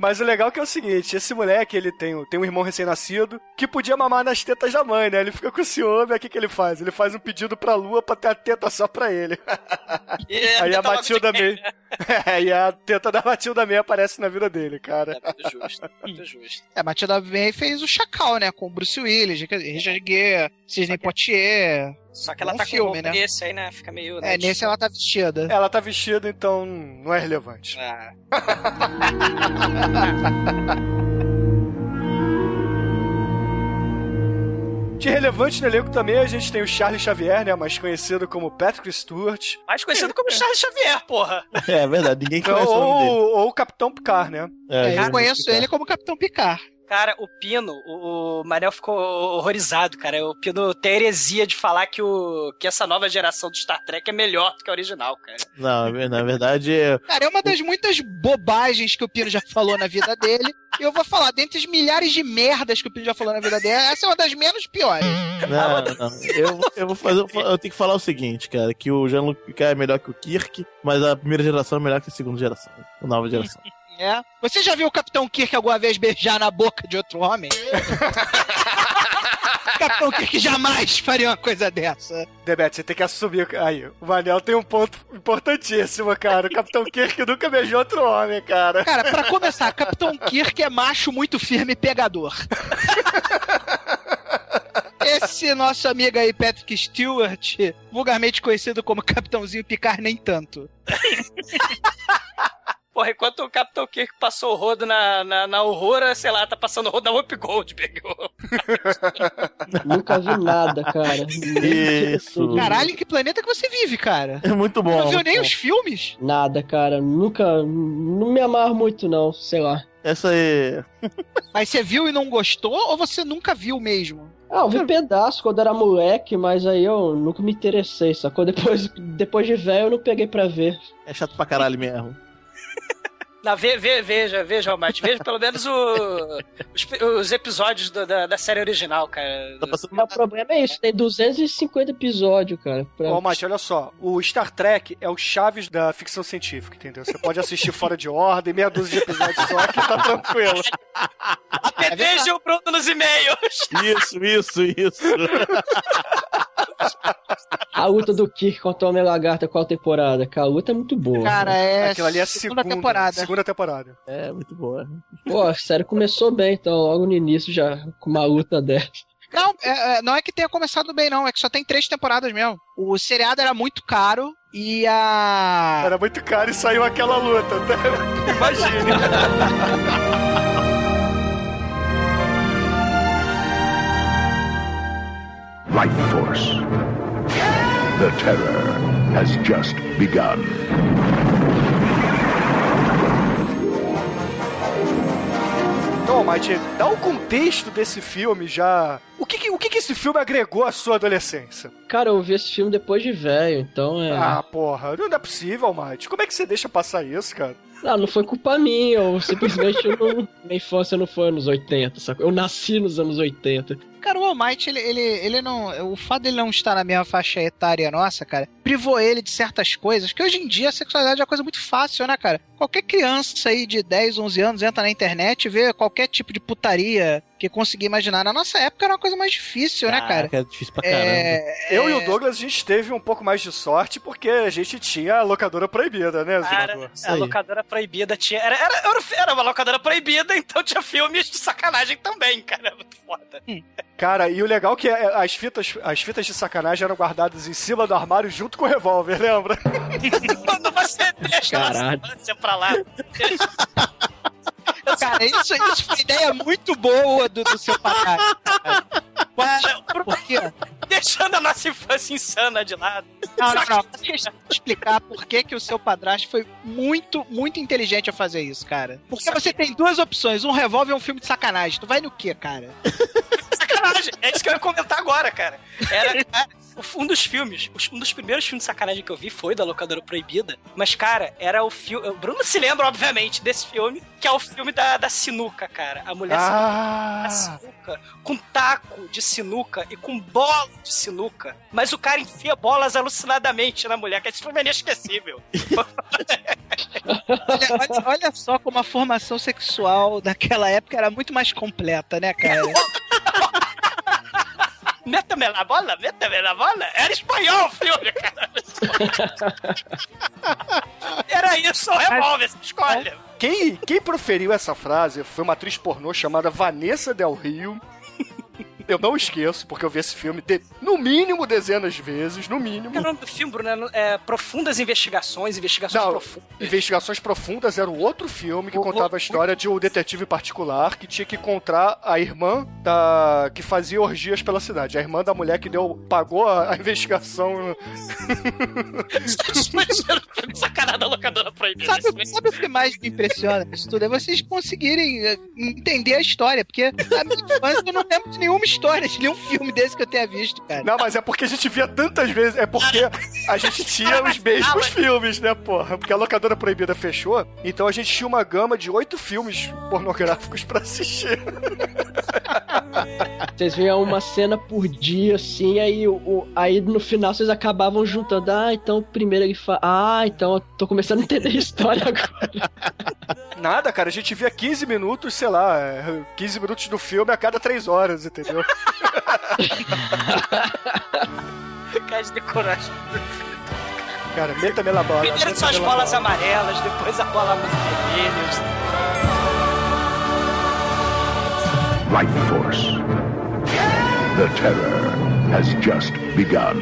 Mas o legal é que é o seguinte, esse moleque, ele tem, um- tem um irmão recém-nascido que podia mamar nas tetas da mãe, né? Ele fica com ciúme, aí o que, que ele faz? Ele faz um pedido pra lua pra ter a teta só pra ele. <laughs> aí a Matilda May... <laughs> É, e a teta da Matilda May aparece na vida dele, cara. Muito justo, muito justo. É, a Matilda May fez o Chacal, né? Com o Bruce Willis, Richard Gere, Sidney Poitier. Só que ela tá filme, com roupa né? nesse aí, né? Fica meio. né, É, nesse ela tá vestida. Ela tá vestida, então não é relevante. Ah. <laughs> De relevante no elenco também a gente tem o Charles Xavier, né? Mais conhecido como Patrick Stewart. Mais conhecido como Charles Xavier, porra. É verdade, ninguém conhece o nome dele. Ou, ou o Capitão Picard, né? É, eu conheço ele como Capitão Picard. Cara, o Pino, o, o Manel ficou horrorizado, cara. O Pino tem a heresia de falar que, o, que essa nova geração do Star Trek é melhor do que a original, cara. Não, na verdade, é- Cara, é uma das muitas bobagens que o Pino já falou na vida dele. E eu vou falar, dentre as milhares de merdas que o Pino já falou na vida dele, essa é uma das menos piores. Não, não. Eu, eu vou fazer. Eu tenho que falar o seguinte, cara, que o Jean-Luc Picard é melhor que o Kirk, mas a primeira geração é melhor que a segunda geração. A nova geração. É. Você já viu o Capitão Kirk alguma vez beijar na boca de outro homem? <laughs> Capitão Kirk jamais faria uma coisa dessa. Debete, você tem que assumir. Aí, o Manel tem um ponto importantíssimo, cara. O Capitão Kirk nunca beijou outro homem, cara. Cara, pra começar, Capitão Kirk é macho muito firme e pegador. <laughs> Esse nosso amigo aí, Patrick Stewart, vulgarmente conhecido como Capitãozinho Picard, nem tanto. <laughs> Porra, enquanto o Capitão Kirk passou o rodo na, na, na Aurora, sei lá, tá passando o rodo na Whoop Goldberg. <laughs> Nunca vi nada, cara. Isso. Caralho, em que planeta que você vive, cara? É muito bom. Não viu nem os filmes? Nada, cara. Nunca. Não me amarro muito, não. Sei lá. Essa aí. Mas você viu e não gostou ou você nunca viu mesmo? Ah, eu vi pedaço quando era moleque, mas aí eu nunca me interessei, sacou? Depois, depois de velho eu não peguei pra ver. É chato pra caralho mesmo. Não, ve, ve, veja, veja, Almighty, veja pelo menos o, os, os episódios do- da, da série original, cara. O problema é isso, tem 250 episódios, cara. Pra... Ô, Mate, olha só. O Star Trek é o Chaves da ficção científica, entendeu? Você pode assistir fora de ordem, meia dúzia de episódios só, que tá tranquilo. Apeteja o Bruno nos e-mails. Isso, isso, isso. <laughs> A luta do Kirk contra o Homem Lagarta, qual temporada? Cara, a luta é muito boa. Cara, é Aquilo ali é a segunda segunda, temporada. Segunda temporada. É, muito boa. Pô, a série começou bem, então, logo no início já com uma luta dessa. Não, é- é, não é que tenha começado bem, não. É que só tem três temporadas mesmo. O seriado era muito caro e a. Era muito caro e saiu aquela luta. <laughs> Imagine. Life Force. The terror has just begun. Então, Almighty, dá o contexto desse filme já. O que, que- o que, que esse filme agregou à sua adolescência? Cara, eu vi esse filme depois de velho, então é. Ah, porra, não é possível, Almighty. Como é que você deixa passar isso, cara? Não, não foi culpa minha, eu simplesmente não. <laughs> Minha infância não foi anos 80, sacou? Eu nasci nos anos 80. Cara, o All Might, ele, ele, ele não. O fato dele não estar na mesma faixa etária nossa, cara, privou ele de certas coisas, que hoje em dia a sexualidade é uma coisa muito fácil, né, cara? Qualquer criança aí de 10, 11 anos entra na internet e vê qualquer tipo de putaria que conseguir imaginar. Na nossa época era uma coisa mais difícil, né, cara? É difícil pra caramba. É, Eu e o Douglas, a gente teve um pouco mais de sorte porque a gente tinha a locadora proibida, né, Cara, a locadora proibida tinha. Era, era, era- era uma locadora proibida, então tinha filmes de sacanagem também, cara. Muito foda. Cara, e o legal é que é, as fitas, as fitas de sacanagem eram guardadas em cima do armário junto com o revólver, <laughs> lembra? Quando você deixa a Caralho. infância pra lá. Cara, isso, isso foi ideia muito boa do, do seu padrasto. cara. Por quê? Deixando a nossa infância insana de lado. Não, não, não. Deixa eu explicar por que, que o seu padrasto foi muito, muito inteligente a fazer isso, cara. Porque você tem duas opções: um revólver e um filme de sacanagem. Tu vai no quê, cara? Sacanagem. É isso que eu ia comentar agora, cara. Era. Um dos filmes, um dos primeiros filmes de sacanagem que eu vi foi da Locadora Proibida. Mas, cara, era o filme. O Bruno se lembra, obviamente, desse filme, que é o filme da, da sinuca, cara. A mulher Ah. a sinuca, com taco de sinuca e com bola de sinuca. Mas o cara enfia bolas alucinadamente na mulher, que esse filme é inesquecível. <laughs> Olha, olha- olha só como a formação sexual daquela época era muito mais completa, né, cara? <laughs> Meta-me na bola, meta-me na bola. Era espanhol o filme, cara. <laughs> Era isso, o revólver, você escolhe. Quem, quem proferiu essa frase foi uma atriz pornô chamada Vanessa Del Rio. Eu não esqueço, porque eu vi esse filme de, no mínimo dezenas de vezes, no mínimo. É o nome do filme, Bruno? É Profundas Investigações, Investigações Não, Profundas. Investigações Profundas era um outro filme que contava a história de um detetive particular que tinha que encontrar a irmã da que fazia orgias pela cidade. A irmã da mulher que deu pagou a, a investigação. <laughs> Sacanagem da locadora proibida. Sabe, sabe o que mais me impressiona nisso tudo? É vocês conseguirem eh, entender a história, porque na minha infância eu não lembro de nenhuma história, de nenhum filme desse que eu tenha visto, cara. Não, mas é porque a gente via tantas vezes. É porque a gente tinha os mesmos filmes, né, porra? Porque a locadora proibida fechou, então a gente tinha uma gama de oito filmes pornográficos pra assistir. <laughs> Vocês viam uma cena por dia, assim, aí, o, o- aí no final vocês acabavam juntando. Ah, então primeiro ele fala. Ah, então eu tô começando a entender a história agora. Nada, cara, a gente via 15 minutos, sei lá, é, 15 minutos do filme a cada 3 horas, entendeu? <laughs> Cara de coragem. Cara, meta-me na bola. Primeiro são as bolas bola. amarelas, depois a bola vermelha. Life Force. The terror has just begun.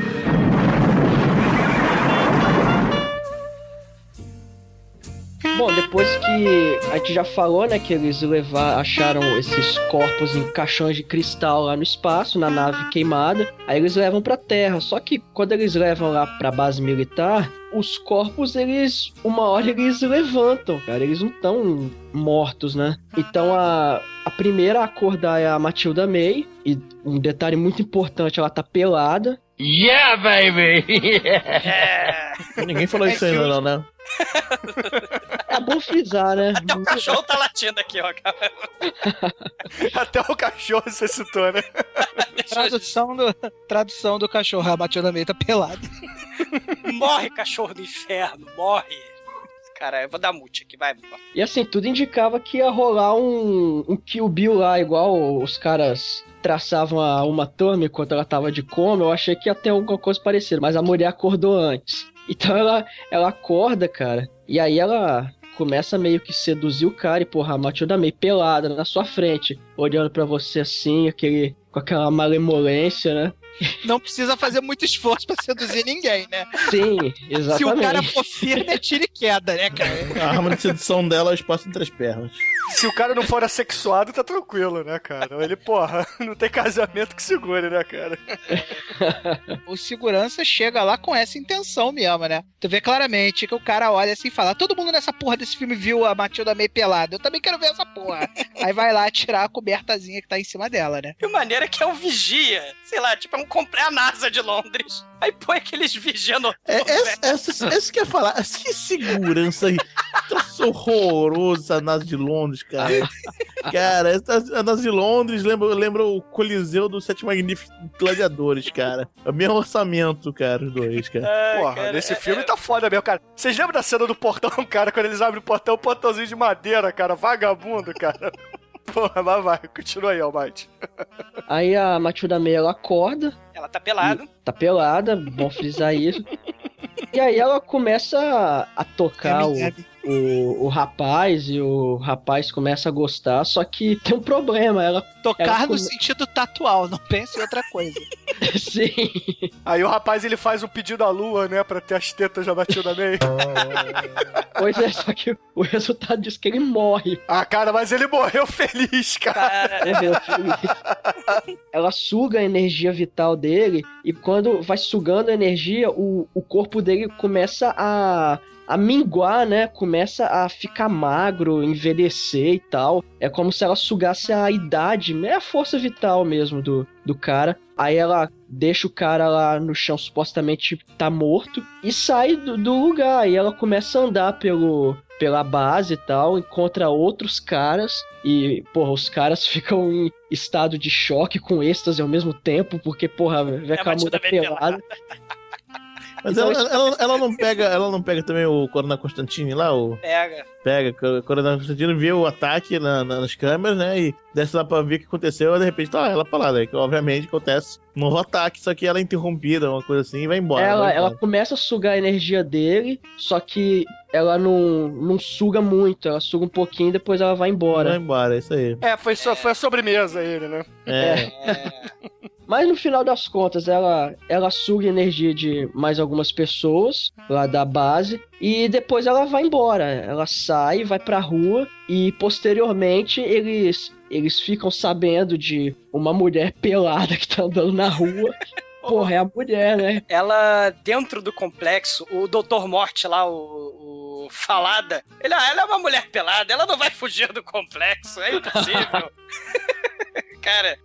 Bom, depois que a gente já falou, né, que eles levar, acharam esses corpos em caixões de cristal lá no espaço, na nave queimada, aí eles levam pra Terra. Só que quando eles levam lá pra base militar, os corpos, eles, uma hora eles levantam, cara, eles não estão mortos, né? Então a, a primeira a acordar é a Matilda May, e um detalhe muito importante, ela tá pelada. Yeah, baby! <laughs> Ninguém falou isso ainda, não, né? <laughs> É bom frisar, né? Até o cachorro tá latindo aqui, ó. cara. <laughs> Até o cachorro você citou, né? Tradução do, tradução do cachorro, a Matilda May tá pelada. Morre, cachorro do inferno, morre. Cara, eu vou dar mute aqui, vai. E assim, tudo indicava que ia rolar um, um Kill Bill lá, igual os caras traçavam a Uma Thurman enquanto ela tava de coma. Eu achei que ia ter alguma coisa parecida, mas a mulher acordou antes. Então ela, ela acorda, cara, e aí ela começa meio que seduzir o cara e, porra, a Matilda meio pelada na sua frente, olhando pra você assim, aquele, com aquela malemolência, né? Não precisa fazer muito esforço pra seduzir ninguém, né? Sim, exatamente. Se o cara for firme, é tiro e queda, né, cara? A arma de sedução dela é o espaço entre as pernas. Se o cara não for assexuado, tá tranquilo, né, cara? Ele, porra, <laughs> não tem casamento que segure, né, cara? O segurança chega lá com essa intenção mesmo, né? Tu vê claramente que o cara olha assim e fala: todo mundo nessa porra desse filme viu a Matilda meio pelada. Eu também quero ver essa porra. Aí vai lá tirar a cobertazinha que tá em cima dela, né? E o maneiro é que é um vigia. Sei lá, tipo, é um comprei a NASA de Londres. Aí põe aqueles vigia no. É, essa, essa que eu ia falar, que segurança aí. Troço horroroso essa NASA de Londres, cara. Cara, essa a NASA de Londres lembra, lembra o Coliseu dos Sete Magníficos Gladiadores, cara. É o mesmo orçamento, cara, os dois, cara. Porra, nesse filme tá foda mesmo, cara. Vocês lembram da cena do portão, <laughs> cara, quando eles abrem o portão, o portãozinho de madeira, cara, vagabundo, cara. Porra, mas vai, continua aí, Almighty. Aí a Matilda May, ela acorda, Ela tá pelada. tá pelada, bom frisar isso. E aí ela começa a- a tocar o, o, o rapaz e o rapaz começa a gostar, só que tem um problema, ela... Tocar ela no come- sentido tatual, não pense em outra coisa. <laughs> Sim. Aí o rapaz, ele faz um pedido à lua, né, pra ter as tetas da Matilda May. Pois é, só que o resultado diz que ele morre. Ah, cara, mas ele morreu feliz, cara. É, meu filho. Ela suga a energia vital dele e quando vai sugando energia, o, o corpo dele começa a, a minguar, né? Começa a ficar magro, envelhecer e tal. É como se ela sugasse a idade, é a força vital mesmo do, do cara. Aí ela deixa o cara lá no chão, supostamente tá morto, e sai do, do lugar. E ela começa a andar pelo, pela base e tal, encontra outros caras. E, porra, os caras <laughs> ficam em estado de choque com êxtase ao mesmo tempo, porque, porra, vê aquela mulher pelada. <laughs> Mas Então, ela, ela, ela não pega, ela não pega também o Coronel Constantine lá, o Pega. pega, o Coronel Constantine vê o ataque na- na- nas câmeras, né? E desce lá pra ver o que aconteceu, e de repente tá ela pelada. Aí, que obviamente acontece um novo ataque, só que ela é interrompida, uma coisa assim, e vai embora. ela, vai ela embora. começa a sugar a energia dele, só que ela não, não suga muito, ela suga um pouquinho e depois ela vai embora. Vai embora, é isso aí. É, foi, só, foi a sobremesa ele, né? É. Mas no final das contas, ela, ela suga energia de mais algumas pessoas lá da base e depois ela vai embora. Ela sai, vai pra rua e posteriormente eles, eles ficam sabendo de uma mulher <laughs> pelada que tá andando na rua. <laughs> Porra, é a mulher, né? Ela, dentro do complexo, o Dr. Morte lá, o, o Falada, ele, ah, ela é uma mulher pelada, ela não vai fugir do complexo, é impossível. <laughs> Cara,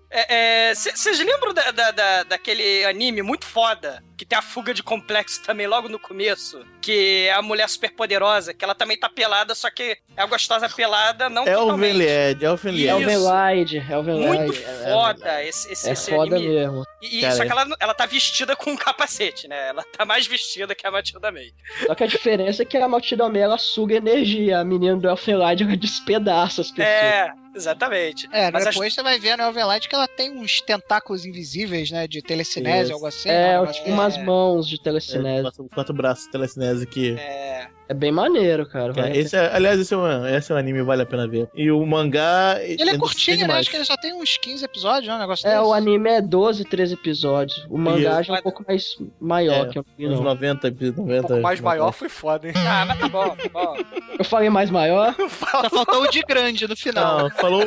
vocês lembram da, da- da- daquele anime muito foda, que tem a fuga de complexo também logo no começo? Que é a mulher super poderosa, que ela também tá pelada, só que é a gostosa pelada, não Elven totalmente. Lied, Elfen Lied. É o Velide, é o Velide. Muito é, foda esse, esse, é esse foda anime. mesmo. E, e- Cara, só que ela, ela tá vestida com um capacete, né? Ela tá mais vestida que a Matilda May. Só que a diferença é que a Matilda May, ela suga energia, a menina do Elfenlight, ela despedaça as pessoas. É, exatamente. É, Mas as- depois você vai ver no Elvenlight que ela tem uns tentáculos invisíveis, né? De telecinese, Isso. algo assim. É, umas mãos de telecinese. Quatro, quatro braços de telecinese que. É. É bem maneiro, cara. É, esse é- aliás, esse é, um, esse é um anime que vale a pena ver. E o mangá. Ele é curtinho, né? Acho que ele só tem uns 15 episódios, né? Um negócio É, desse. o anime é 12, 13 episódios. O mangá já é um pouco mais maior É, que o uns não. 90, 90. Um pouco mais maior foi foda, hein? Ah, mas tá bom, tá bom. Eu falei mais maior? <laughs> Só faltou o de grande no final. Não, falou.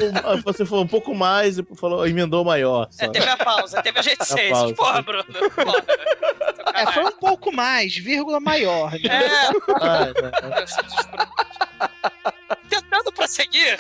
Você falou um pouco mais e falou, emendou maior. Só. É, teve a pausa, teve a gente seis. pausa. Porra, Bruno. Porra. É, foi um pouco mais, vírgula maior. né? É. Ah, Tentando prosseguir.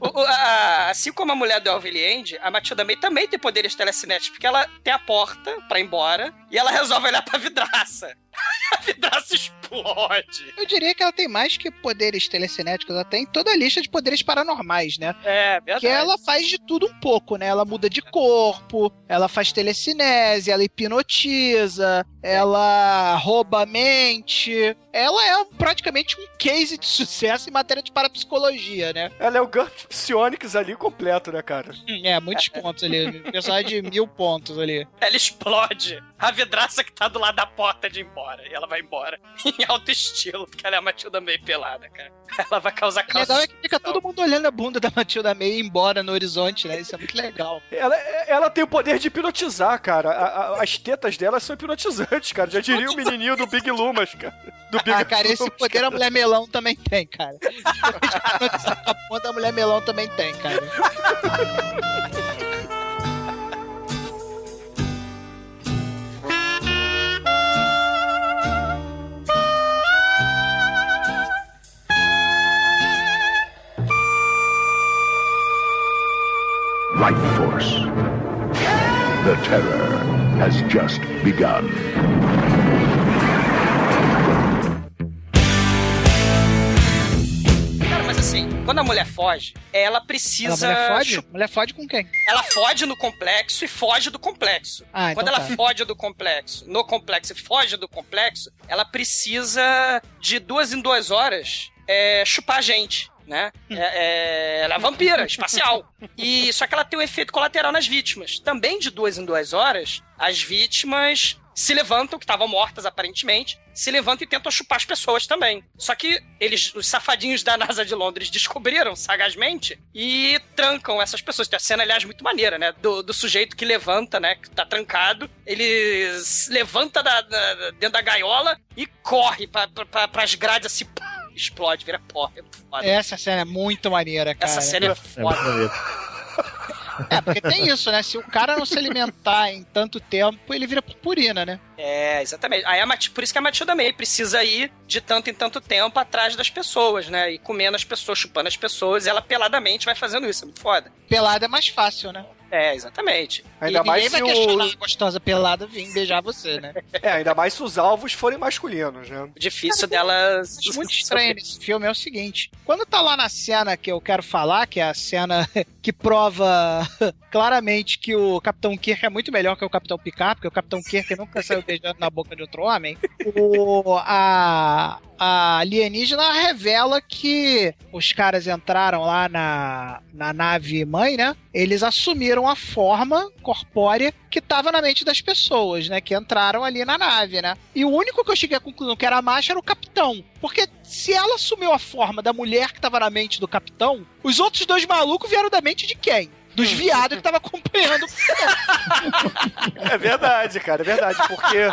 O- a- assim como a mulher do Elvin End, a Matilda May também tem poderes telecinéticos, porque ela tem a porta pra ir embora e ela resolve olhar pra vidraça. <laughs> A vidraça explode. Eu diria que ela tem mais que poderes telecinéticos, ela tem toda a lista de poderes paranormais, né? É, verdade. Que ela faz de tudo um pouco, né? Ela muda de corpo, ela faz telecinese, ela hipnotiza, ela rouba a mente. Ela é praticamente um case de sucesso em matéria de parapsicologia, né? Ela é o GURPS Psionics ali completo, né, cara? É, muitos pontos ali. Personagem de mil pontos ali. Ela explode. A vidraça que tá do lado da porta de embora. Embora. E ela vai embora <laughs> em alto estilo, porque ela é a Matilda May pelada, cara. <laughs> Ela vai causar O calça. legal é que fica todo mundo olhando a bunda da Matilda May embora no horizonte, né? Isso é muito legal. Ela, ela tem o poder de hipnotizar, cara. A- a- as tetas dela são hipnotizantes, cara. Já diria o menininho do Big Lumas, cara. Do Big Ah, cara, esse Lumas, poder cara. a mulher melão também tem, cara. <laughs> a ponta a mulher melão também tem, cara. Life Force. The terror has just begun. Cara, mas assim, quando a mulher foge, ela precisa. A mulher chu- Mulher fode com quem? Ela foge no complexo e foge do complexo. Ah, então Quando ela tá. foge do complexo, no complexo e foge do complexo, ela precisa de duas em duas horas é, chupar a gente. Né? É- é- ela é vampira, espacial. E só que ela tem um efeito colateral nas vítimas. Também de duas em duas horas, as vítimas se levantam, que estavam mortas aparentemente, se levantam e tentam chupar as pessoas também. Só que eles, os safadinhos da NASA de Londres, descobriram sagazmente e trancam essas pessoas. Tem a cena, aliás, muito maneira, né? Do, do sujeito que levanta, né? Que tá trancado. Ele levanta da, da- dentro da gaiola e corre pra, pras grades assim, pá, explode, vira pó. É foda. Essa cena é muito maneira, cara. Essa cena é foda. É, porque tem isso, né? Se o cara não se alimentar em tanto tempo, ele vira purpurina, né? É, exatamente. Aí a Mati- por isso que a Matilda May precisa ir de tanto em tanto tempo atrás das pessoas, né? E comendo as pessoas, chupando as pessoas, e ela peladamente vai fazendo isso. É muito foda. Pelada é mais fácil, né? É, exatamente. Ainda e mais ninguém vai se o- questionar a gostosa pelada vir beijar você, né? <laughs> É, ainda mais se os alvos forem masculinos, né? O difícil delas. Acho muito estranho nesse filme é o seguinte: quando tá lá na cena que eu quero falar, que é a cena <laughs> que prova <laughs> claramente que o Capitão Kirk é muito melhor que o Capitão Picard, porque o Capitão Kirk nunca saiu beijando na boca de outro homem, o, a, a alienígena revela que os caras entraram lá na, na nave mãe, né? Eles assumiram a forma corpórea que tava na mente das pessoas, né? Que entraram ali na nave, né? E o único que eu cheguei à conclusão que era macho era o capitão. Porque se ela assumiu a forma da mulher que tava na mente do capitão, os outros dois malucos vieram da mente de quem? Dos viados que tava <laughs> acompanhando. <laughs> É verdade, cara, é verdade, porque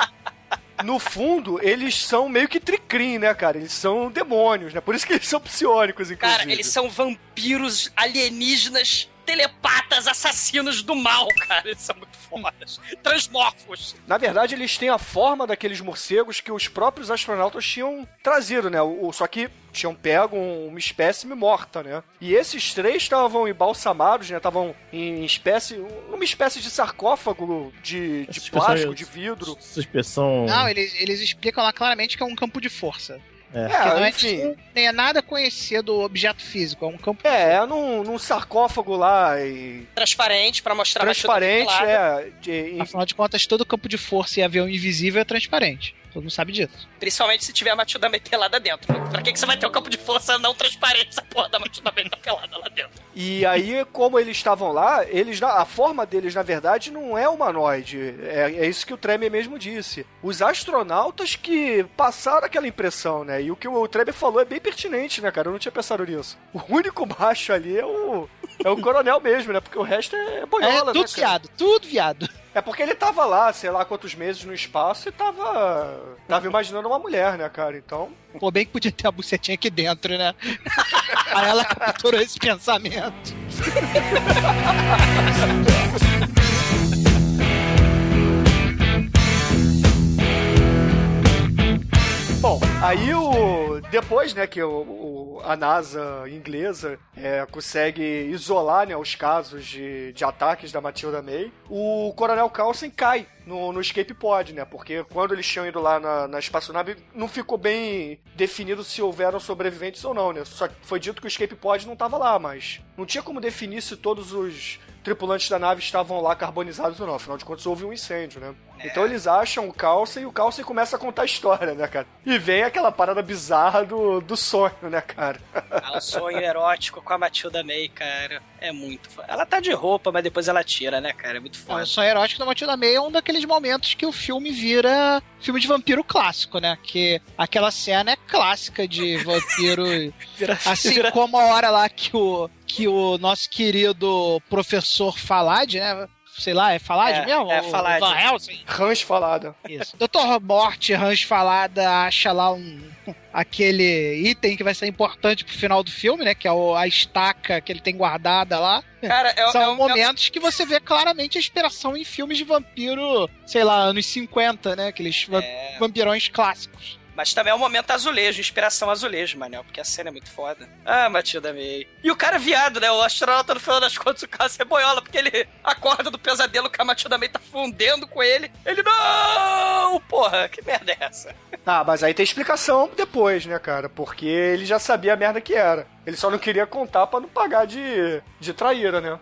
no fundo eles são meio que tricrim, né, cara? Eles são demônios, né? Por isso que eles são psionicos, inclusive. Cara, eles são vampiros alienígenas, telepatas, assassinos do mal, cara. Eles são muito fodas. Transmorfos. Na verdade, eles têm a forma daqueles morcegos que os próprios astronautas tinham trazido, né? O, só que tinham pego um- uma espécime morta, né? E esses três estavam embalsamados, né? Estavam em espécie, uma espécie de sarcófago de, de plástico, de vidro. Suspensão. Não, eles, eles explicam lá claramente que é um campo de força. É. Que não é, enfim. nem é nada conhecido objeto físico, é um campo É, é num, num sarcófago lá e Transparente pra mostrar transparente, é. de- Afinal de contas, todo campo de força e avião invisível é transparente. Todo mundo sabe disso. Principalmente se tiver a Matilda May pelada dentro. Pra que, que você vai ter um campo de força não transparente essa porra da Matilda May tá pelada lá dentro? E aí, como eles estavam lá, eles a forma deles, na verdade, não é humanoide. É, é isso que o Tremer mesmo disse. Os astronautas que passaram aquela impressão, né? E o que o Tremer falou é bem pertinente, né, cara? Eu não tinha pensado nisso. O único macho ali é o. É o coronel mesmo, né? Porque o resto é boiola, é né? tudo cara? viado, tudo viado. É porque ele tava lá, sei lá quantos meses no espaço e tava. Tava imaginando uma mulher, né, cara? Então. Pô, bem que podia ter a bucetinha aqui dentro, né? <laughs> Aí ela capturou esse pensamento. <laughs> Bom, aí o. Depois, né, que o, o- a NASA inglesa é, consegue isolar né, os casos de, de ataques da Matilda May, o Coronel Carlson cai no, no escape pod, né? Porque quando eles tinham ido lá na, na espaçonave, não ficou bem definido se houveram sobreviventes ou não, né? Só foi dito que o escape pod não tava lá, mas não tinha como definir se todos os tripulantes da nave estavam lá carbonizados ou não. Afinal de contas, houve um incêndio, né? Então eles acham o Carlsen e o Carlsen começa a contar a história, né, cara? E vem aquela parada bizarra do, do sonho, né, cara? Ah, o sonho erótico com a Matilda May, cara. É muito foda. Ela tá de roupa, mas depois ela tira, né, cara? É muito Não, foda. o sonho erótico da Matilda May é um daqueles momentos que o filme vira filme de vampiro clássico, né? Que aquela cena é clássica de <laughs> vampiro. assim vira- como a hora lá que o, que o nosso querido professor Falad, né? Sei lá, é Falad É, mesmo? é O Falad. Van Helsing? Ranch falada. Isso. Doutor Morte Hans Falada acha lá um aquele item que vai ser importante pro final do filme, né? Que é o- a estaca que ele tem guardada lá. Cara, é, São é um- momentos que você vê claramente a inspiração em filmes de vampiro, sei lá, anos 50, né? Aqueles É. vampirões clássicos. Mas também é um momento azulejo, inspiração azulejo, Manel, porque a cena é muito foda. Ah, Matilda May. E o cara é viado, né? O astronauta, no final das contas, o cara é boiola, porque ele acorda do pesadelo que a Matilda May tá fundendo com ele. Ele, não! Porra, que merda é essa? Ah, mas aí tem explicação depois, né, cara? Porque ele já sabia a merda que era. Ele só não queria contar pra não pagar de, de traíra, né?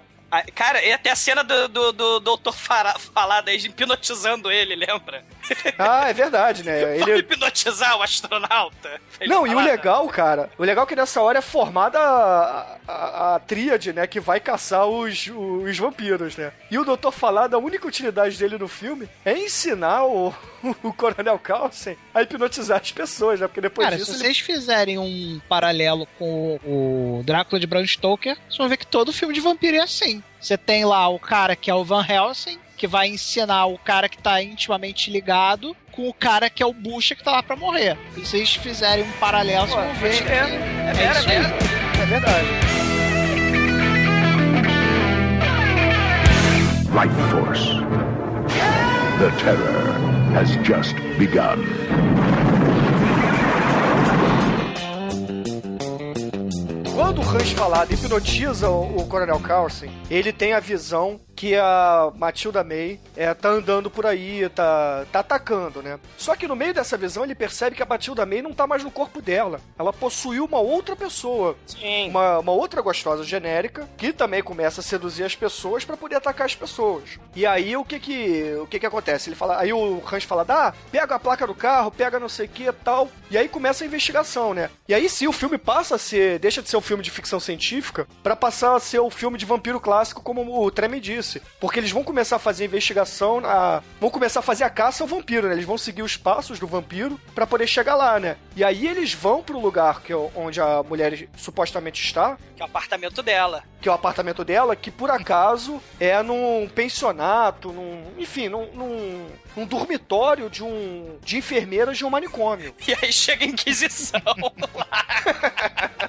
Cara, e até a cena do, do, do doutor Falada aí hipnotizando ele, lembra? Ah, é verdade, né? <laughs> Ele... hipnotizar o astronauta. Não, e o legal, cara, o legal é que nessa hora é formada a, a, a tríade, né, que vai caçar os, os vampiros, né? E o Doutor Falada, a única utilidade dele no filme é ensinar o, <laughs> o Coronel Carlsen a hipnotizar as pessoas, né? Porque depois Cara, disso se ele vocês fizerem um paralelo com o, o Drácula de Bram Stoker, vocês vão ver que todo filme de vampiro é assim. Você tem lá o cara que é o Van Helsing, que vai ensinar o cara que tá intimamente ligado com o cara que é o Bucha que tá lá pra morrer. E se vocês fizerem um paralelo, vocês vão ver que é, é isso é verdade. Uh, Life Force. The terror has just begun. Quando o Hans Falada hipnotiza o, o Coronel Carlsen, ele tem a visão que a Matilda May é, tá andando por aí, tá, tá atacando, né? Só que no meio dessa visão ele percebe que a Matilda May não tá mais no corpo dela. Ela possuiu uma outra pessoa. Sim. Uma, uma outra gostosa genérica que também começa a seduzir as pessoas pra poder atacar as pessoas. E aí o que que, o que que acontece? Ele fala, aí o Hans fala, dá, pega a placa do carro, pega não sei o que tal. E aí começa a investigação, né? E aí sim o filme passa a ser, deixa de ser um filme de ficção científica pra passar a ser o filme de vampiro clássico, como o Treme disse. Porque eles vão começar a fazer a investigação, a, vão começar a fazer a caça ao vampiro, né? Eles vão seguir os passos do vampiro pra poder chegar lá, né? E aí eles vão pro lugar que é onde a mulher supostamente está, Que é o apartamento dela. que é o apartamento dela, que por acaso é num pensionato, num, enfim, num, num, num dormitório de um de enfermeiras de um manicômio. <laughs> E aí chega a Inquisição. Inquisição <laughs>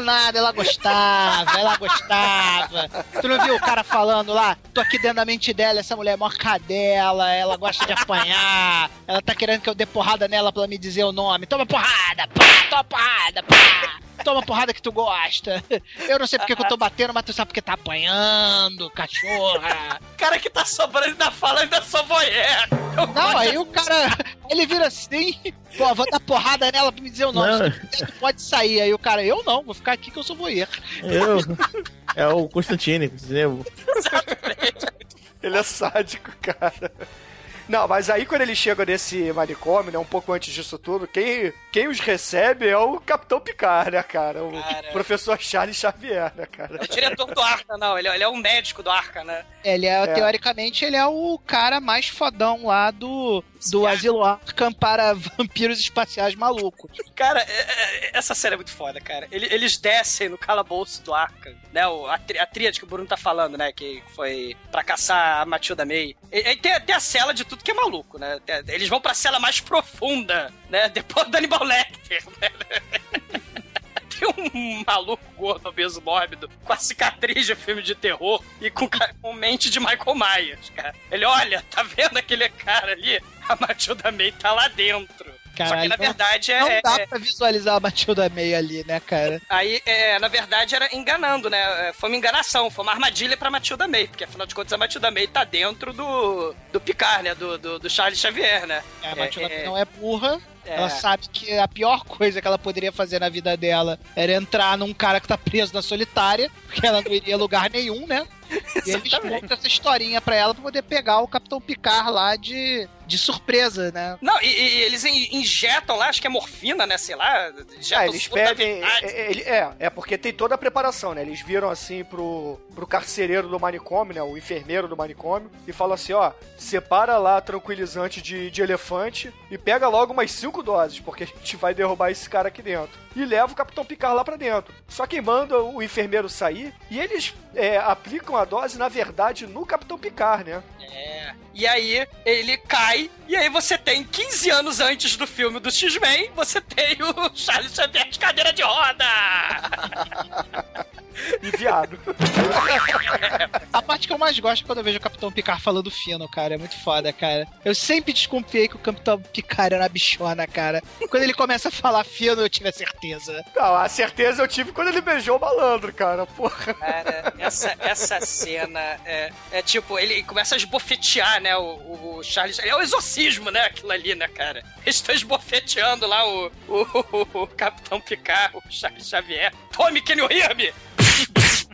nada, ela gostava, ela gostava. Tu não viu o cara falando lá? Tô aqui dentro da mente dela, essa mulher é mó cadela, ela gosta de apanhar, ela tá querendo que eu dê porrada nela pra ela me dizer o nome. Toma porrada, pá, toma porrada, pá. Toma porrada que tu gosta. Eu não sei porque que eu tô batendo, mas tu sabe porque tá apanhando, cachorra. cara que tá sobrando ainda fala, ainda sou voyeur. Eu Não, aí o cara, ele vira assim, pô, vou dar porrada nela pra me dizer o nome. Tu pode sair. Aí o cara, eu não, vou ficar aqui que eu sou voyeur. Eu. É o Constantine, entendeu? Ele é sádico, cara. Não, mas aí quando ele chega nesse manicômio, né, um pouco antes disso tudo, quem, quem os recebe é o Capitão Picard, né, cara? O Cara. professor Charles Xavier, né, cara? É o diretor do Arca, não. Ele, é- ele é um médico do Arca, né? Ele é, É. teoricamente, ele é o cara mais fodão lá do, do Asilo Arkham para <laughs> vampiros espaciais malucos. Cara, é- é- essa série é muito foda, cara. Ele- Eles descem no calabouço do Arca, né? A, tri- a tríade que o Bruno tá falando, né? Que foi pra caçar a Matilda May. E, tem, tem a cela de tudo que é maluco, né? Eles vão pra cela mais profunda, né? <laughs> Depois do Hannibal Lecter, né? <laughs> Tem um maluco gordo, obeso mórbido, com a cicatriz de filme de terror e com, com mente de Michael Myers, cara. Ele, olha, tá vendo aquele cara ali? <laughs> A Matilda May tá lá dentro. Só que Caralho, na não- verdade é. Não dá é- pra visualizar a Matilda May ali, né, cara? Aí, é, na verdade, era enganando, né? É, Foi uma enganação, foi uma armadilha pra Matilda May, porque afinal de contas a Matilda May tá dentro do, do Picard, né? Do, do, do Charles Xavier, né? É, a Matilda é, não é burra. É. Ela sabe que a pior coisa que ela poderia fazer na vida dela era entrar num cara que tá preso na solitária, porque ela não iria a lugar nenhum, né? E eles <laughs> contam essa historinha pra ela pra poder pegar o Capitão Picard lá de, de surpresa, né? Não, e, e eles in- injetam lá, acho que é morfina, né? Sei lá. Injetam Ah, eles pedem. É, é, é, é, porque tem toda a preparação, né? Eles viram assim pro, pro carcereiro do manicômio, né? O enfermeiro do manicômio, e falam assim: ó, separa lá tranquilizante de, de elefante e pega logo umas cinco doses, porque a gente vai derrubar esse cara aqui dentro. E leva o Capitão Picard lá pra dentro. Só que manda o enfermeiro sair e eles é, aplicam a dose, na verdade, no Capitão Picard, né? É. E aí ele cai, e aí você tem 15 anos antes do filme do X-Men, você tem o <laughs> Charles Xavier de cadeira de roda! E viado. A parte que eu mais gosto é quando eu vejo o Capitão Picard falando fino, cara. É muito foda, cara. Eu sempre desconfiei que o Capitão Picard era uma bichona, cara. Quando ele começa a falar fino, eu tive a certeza. Não, a certeza eu tive quando ele beijou o malandro, cara. Porra. Cara, essa, essa cena é, é tipo, ele começa a esbofetear, né, o, o Charles. É o exorcismo, né, aquilo ali, né, cara? Eles estão esbofeteando lá o, o, o Capitão Picard, o Charles Xavier. Tome, can you hear me?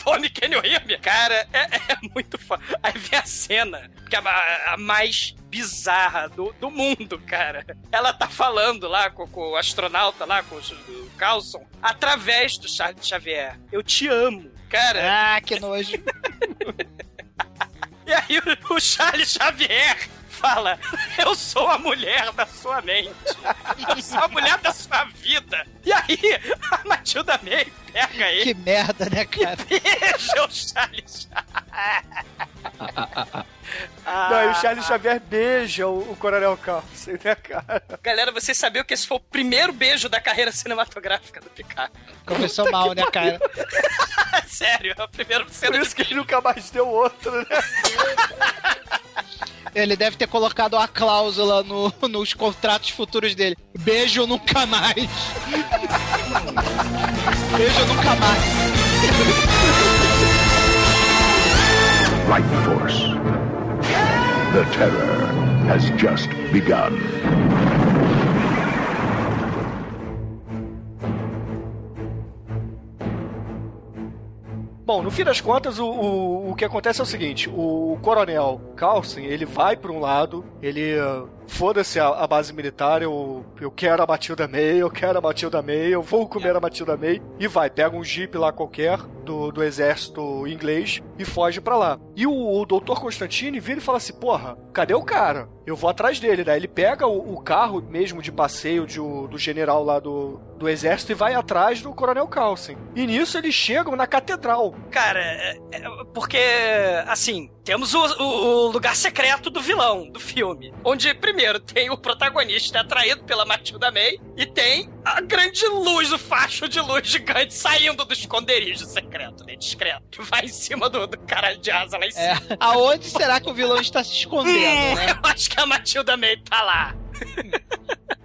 Tome, can you hear me? Cara, é, é muito foda. Aí vem a cena, que é a, a mais bizarra do, do mundo, cara. Ela tá falando lá com, com o astronauta lá, com o, o Carlson, através do Charles Xavier. Eu te amo. Cara. Ah, que nojo. <laughs> E aí o, o Charles Xavier fala: Eu sou a mulher da sua mente. Eu <laughs> sou a mulher da sua vida. E aí a Matilda May pega ele. Que merda, né, cara? Beija o Charles <laughs> Não, e o Charles Xavier beija o, o Coronel Carlson, <laughs> né, cara? Galera, vocês sabiam que esse foi o primeiro beijo da carreira cinematográfica do Picard? Começou mal, né, cara? <laughs> Sério, é o primeiro Por cena isso que ele nunca mais deu outro, né? Ele deve ter colocado a cláusula no- nos contratos futuros dele. Beijo nunca mais. Beijo nunca mais. Light Force. The terror has just begun. Bom, no fim das contas, o, o, o que acontece é o seguinte: o coronel Carlson, ele vai pra um lado, ele. Foda-se a, a base militar, eu, eu quero a Matilda May, eu quero a Matilda May, eu vou comer a Matilda May. E vai, pega um jeep lá qualquer do, do exército inglês e foge pra lá. E o, o Dr. Constantine vira e fala assim: Porra, cadê o cara? Eu vou atrás dele. Daí ele pega o, o carro mesmo de passeio de, do general lá do, do exército e vai atrás do coronel Carlson. E nisso eles chegam na catedral. Cara, é- é- porque, assim, temos o, o- o lugar secreto do vilão do filme. Onde, primeiro, tem o protagonista atraído pela Matilda May e tem a grande luz, o facho de luz gigante saindo do esconderijo secreto, né? Discreto. Que vai em cima do, do caralho de asa lá em É, cima. aonde será que o vilão está se escondendo, Hum, <laughs> né? Eu acho que a Matilda May tá lá.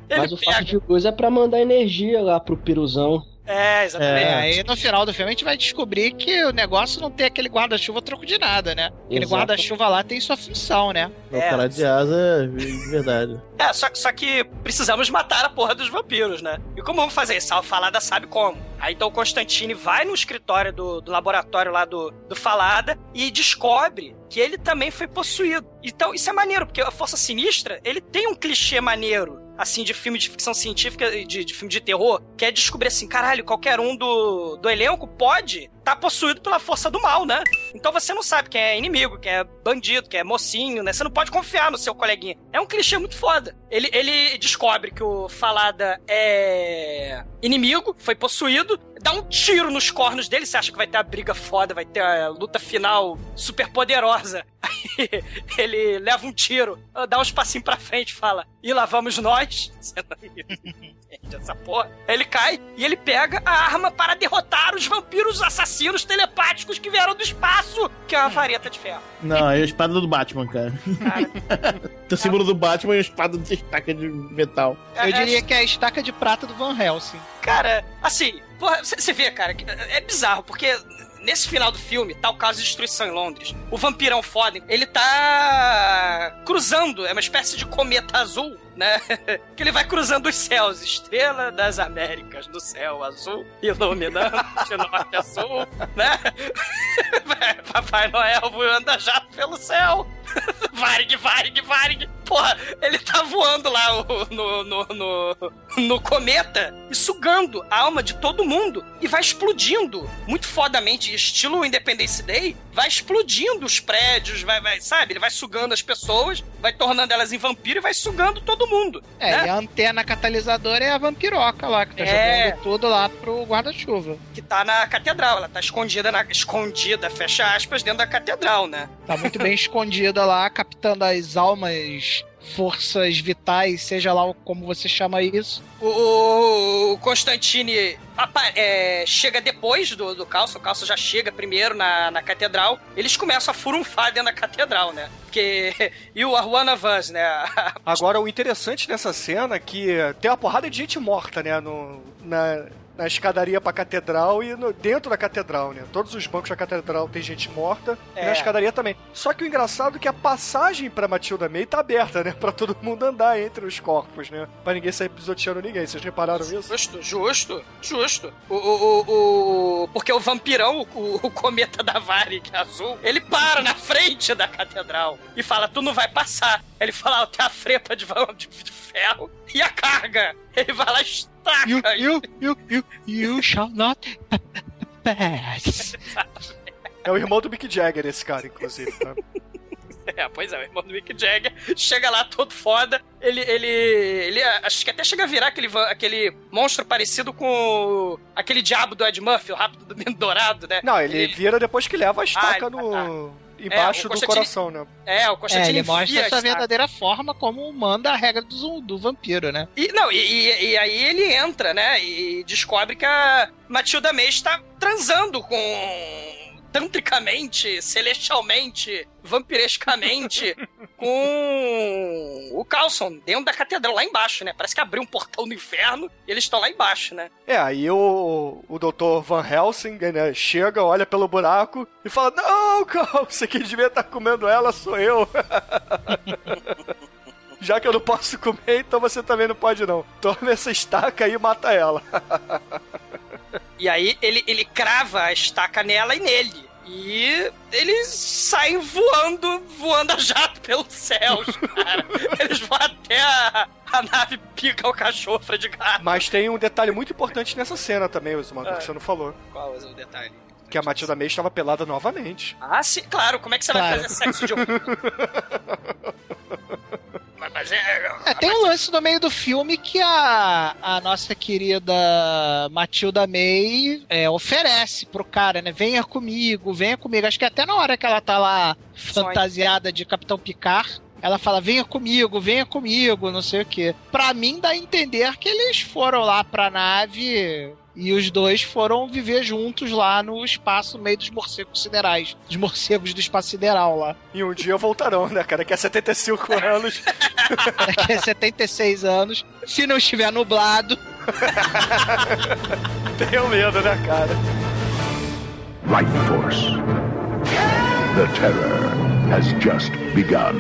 Mas o fato de coisa é pra mandar energia lá pro piruzão. É, exatamente. É, aí no final do filme a gente vai descobrir que o negócio não tem aquele guarda-chuva troco de nada, né? Aquele guarda-chuva lá tem sua função, né? O cara de asa, de verdade. <laughs> É, só, só que precisamos matar a porra dos vampiros, né? E como vamos fazer isso? A Falada sabe como. Aí então o Constantine vai no escritório do, do laboratório lá do, do Falada e descobre que ele também foi possuído. Então isso é maneiro, porque a Força Sinistra, ele tem um clichê maneiro. Assim, de filme de ficção científica, de, de filme de terror, que é descobrir assim, caralho, qualquer um do, do elenco pode estar possuído pela força do mal, né? Então você não sabe quem é inimigo, quem é bandido, quem é mocinho, né? Você não pode confiar no seu coleguinha. É um clichê muito foda. Ele, ele descobre que o Falada é inimigo, foi possuído, dá um tiro nos cornos dele, você acha que vai ter a briga foda, vai ter a luta final super poderosa. <laughs> Aí ele leva um tiro, dá um espacinho pra frente fala, e lá vamos nós. <laughs> Entende essa porra. Aí ele cai e ele pega a arma para derrotar os vampiros assassinos telepáticos que vieram do espaço, que é uma vareta de ferro. Não, é a espada do Batman, cara. <laughs> Tem o símbolo do Batman e a espada de estaca de metal. Eu diria que é a estaca de prata do Van Helsing. Cara, assim, você vê, cara, que é bizarro, porque nesse final do filme tá o caso de destruição em Londres. O vampirão foda, ele tá cruzando, é uma espécie de cometa azul, né? <laughs> que ele vai cruzando os céus, estrela das Américas do céu azul, iluminando de norte a sul, né? <laughs> Papai Noel voando jato pelo céu. <laughs> Varig, Varig, Varig. Porra, ele tá voando lá no, no, no, no cometa e sugando a alma de todo mundo e vai explodindo muito fodamente, estilo Independence Day, vai explodindo os prédios, vai, vai, sabe? Ele vai sugando as pessoas, vai tornando elas em vampiro e vai sugando todo mundo. É, né? e a antena catalisadora é a vampiroca lá, que tá É. jogando tudo lá pro guarda-chuva. Que tá na catedral, ela tá escondida, na, escondida, fecha aspas, dentro da catedral, né? Tá muito bem <laughs> escondida lá, captando as almas, forças vitais, seja lá como você chama isso. O, o Constantine é, chega depois do, do Calço, o Calço já chega primeiro na, na catedral, eles começam a furunfar dentro da catedral, né? Porque. <laughs> E o of Us, né? Agora, o interessante dessa cena é que tem uma porrada de gente morta, né? No, na, na escadaria pra catedral e no- dentro da catedral, né? Todos os bancos da catedral tem gente morta e É. na escadaria também. Só que o engraçado é que a passagem pra Matilda May tá aberta, né? Pra todo mundo andar entre os corpos, né? Pra ninguém sair pisoteando ninguém. Vocês repararam isso? Justo, justo, justo. O, o, o, o- porque o vampirão, o, o cometa da Varig azul, ele para na frente da catedral e fala: Tu não vai passar. Ele fala: ah, Tem a frepa de, de ferro e a carga. Ele vai lá You, you, you, you, you shall not pass. É o irmão do Mick Jagger, esse cara, inclusive. Né? <laughs> É, pois é, o irmão do Mick Jagger chega lá todo foda. Ele, ele, ele acho que até chega a virar aquele, aquele monstro parecido com o- aquele diabo do Ed Murphy, o rápido do menino dourado, né? Não, ele vira depois que leva a estaca Ah, ele- no. Embaixo É, do coração, né? É, o É, Constantine ele mostra enfia a essa estaca. verdadeira forma como manda a regra do, do vampiro, né? E, não, e, e- e aí ele entra, né? E descobre que a Matilda May está transando com. Tantricamente, celestialmente, vampirescamente, <laughs> com o Carlson, dentro da catedral, lá embaixo, né? Parece que abriu um portão do inferno e eles estão lá embaixo, né? É, aí o, o Dr. Van Helsing né, chega, olha pelo buraco e fala: Não, Carl, você que devia estar comendo ela sou eu. <laughs> Já que eu não posso comer, então você também não pode, não. Toma essa estaca aí e mata ela. <laughs> E aí ele, ele crava a estaca nela e nele. E eles saem voando, voando a jato pelos céus, cara. <laughs> Eles vão até a, a nave pica o cachorro de gato. Mas tem um detalhe muito importante nessa cena também, Osmar, Ah. que você não falou. Qual é o detalhe? Que a Matilda May estava pelada novamente. Ah, sim, claro. Como é que você Claro. vai fazer sexo de um... <laughs> Mas- é... É, tem um lance no meio do filme que a, a nossa querida Matilda May é, oferece pro cara, né? Venha comigo, venha comigo. Acho que até na hora que ela tá lá fantasiada de Capitão Picard, ela fala, venha comigo, venha comigo, não sei o quê. Pra mim dá a entender que eles foram lá pra nave e os dois foram viver juntos lá no espaço, no meio dos morcegos siderais. Dos morcegos do espaço sideral lá. E um dia voltarão, né, cara? Que é 75 <laughs> anos. Daqui a 76 anos. Se não estiver nublado. <laughs> Tenho medo, né, cara? Life Force. The terror has just begun.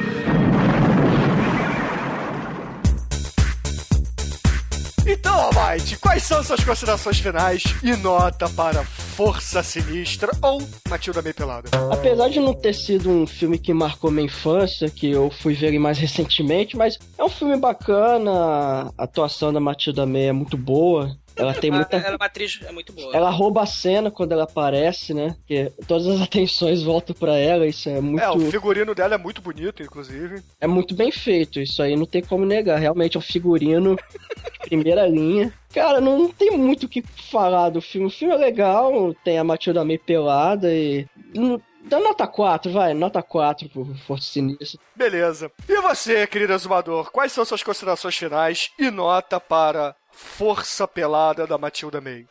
Então, Almighty, quais são suas considerações finais e nota para Força Sinistra ou Matilda May Pelada? Apesar de não ter sido um filme que marcou minha infância, que eu fui ver ele mais recentemente, mas é um filme bacana, a atuação da Matilda May é muito boa. Ela tem muita. Ela é uma atriz é muito boa. Ela rouba a cena quando ela aparece, né? Porque todas as <laughs> atenções voltam pra ela, isso é muito. É, o figurino dela é muito bonito, inclusive. É muito bem feito, isso aí não tem como negar. Realmente é um figurino de primeira linha. Cara, não tem muito o que falar do filme. O filme é legal, tem a Matilda May pelada e. não- Dá nota 4, vai, nota 4 pro Força Sinistra. Beleza. E você, querido exumador, quais são suas considerações finais e nota para Força Pelada da Matilda May?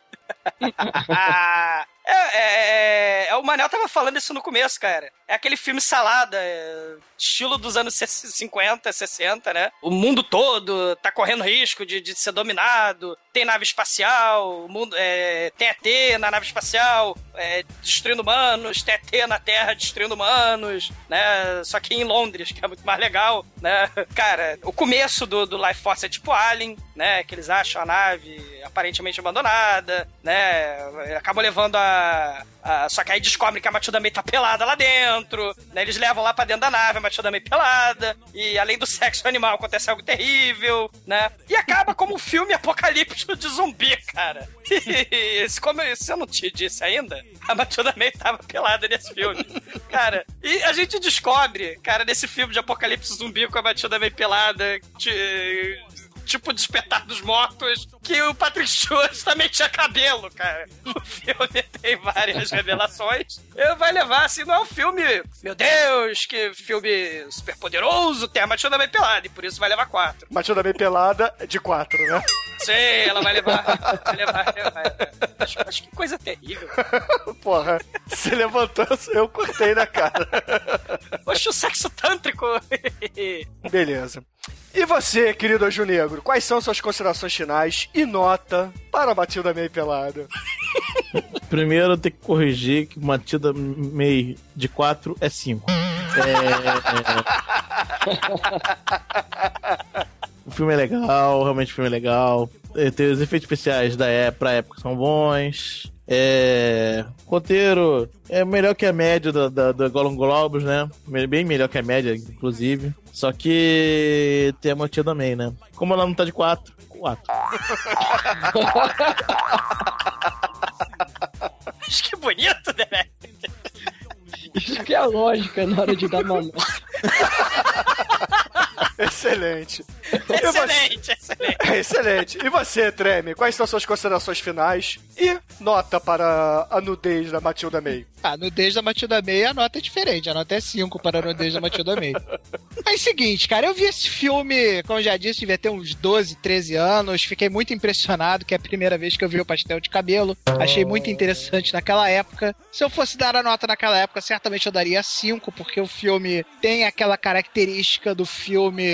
<laughs> É, é, é, o Manel tava falando isso no começo, cara. É aquele filme salada, é, estilo dos anos 50, 60, né? O mundo todo tá correndo risco de, de ser dominado, tem nave espacial, mundo, é, tem ET na nave espacial, é, destruindo humanos, tem ET na Terra destruindo humanos, né? Só que em Londres, que é muito mais legal, né? Cara, o começo do, do Life Force é tipo Alien, né? Que eles acham a nave aparentemente abandonada, né? Acabam levando a, a. só que aí descobrem que a Matilda May tá pelada lá dentro, né? Eles levam lá pra dentro da nave a Matilda May pelada, e além do sexo animal acontece algo terrível, né? E acaba como um filme apocalíptico de zumbi, cara. <laughs> E, como se eu não te disse ainda, a Matilda May tava pelada nesse filme. Cara, e a gente descobre, cara, nesse filme de apocalipse zumbi com a Matilda May pelada, de, tipo Despertar dos Mortos, que o Patrick Stewart também tinha cabelo, cara. O filme tem várias revelações. Ele vai levar, assim, não é um filme, meu Deus, que filme super poderoso, tem a Matilda bem pelada, e por isso vai levar quatro. Matilda bem pelada de quatro, né? Sim, ela vai levar. Vai levar, vai levar. Acho, acho que coisa terrível. Porra, você levantou, eu cortei na cara. Oxe, o sexo tântrico. Beleza. E você, querido Anjo Negro, quais são suas considerações finais e nota para a Matilda May pelada? Primeiro eu tenho que corrigir que Matilda May de 4 é 5. É... <laughs> o filme é legal, realmente o filme é legal. Tem os efeitos especiais da época, pra época são bons. É. Roteiro é melhor que a média da, da, da Golden Globes, né? Bem melhor que a média, inclusive. Só que tem a Matilda May, né? Como ela não tá de 4, 4. <laughs> Acho que bonito, né? Isso que é a lógica na hora de dar uma <laughs> <laughs> Excelente. Excelente, excelente. Excelente. E você, Treme, quais são suas considerações finais e nota para a nudez da Matilda May? A nudez da Matilda May, a nota é diferente. A nota é 5 para a nudez da Matilda May. <laughs> Mas é o seguinte, cara, eu vi esse filme, como eu já disse, devia ter uns 12, 13 anos. Fiquei muito impressionado, que é a primeira vez que eu vi o pastel de cabelo. Achei muito interessante naquela época. Se eu fosse dar a nota naquela época, certamente eu daria 5, porque o filme tem aquela característica do filme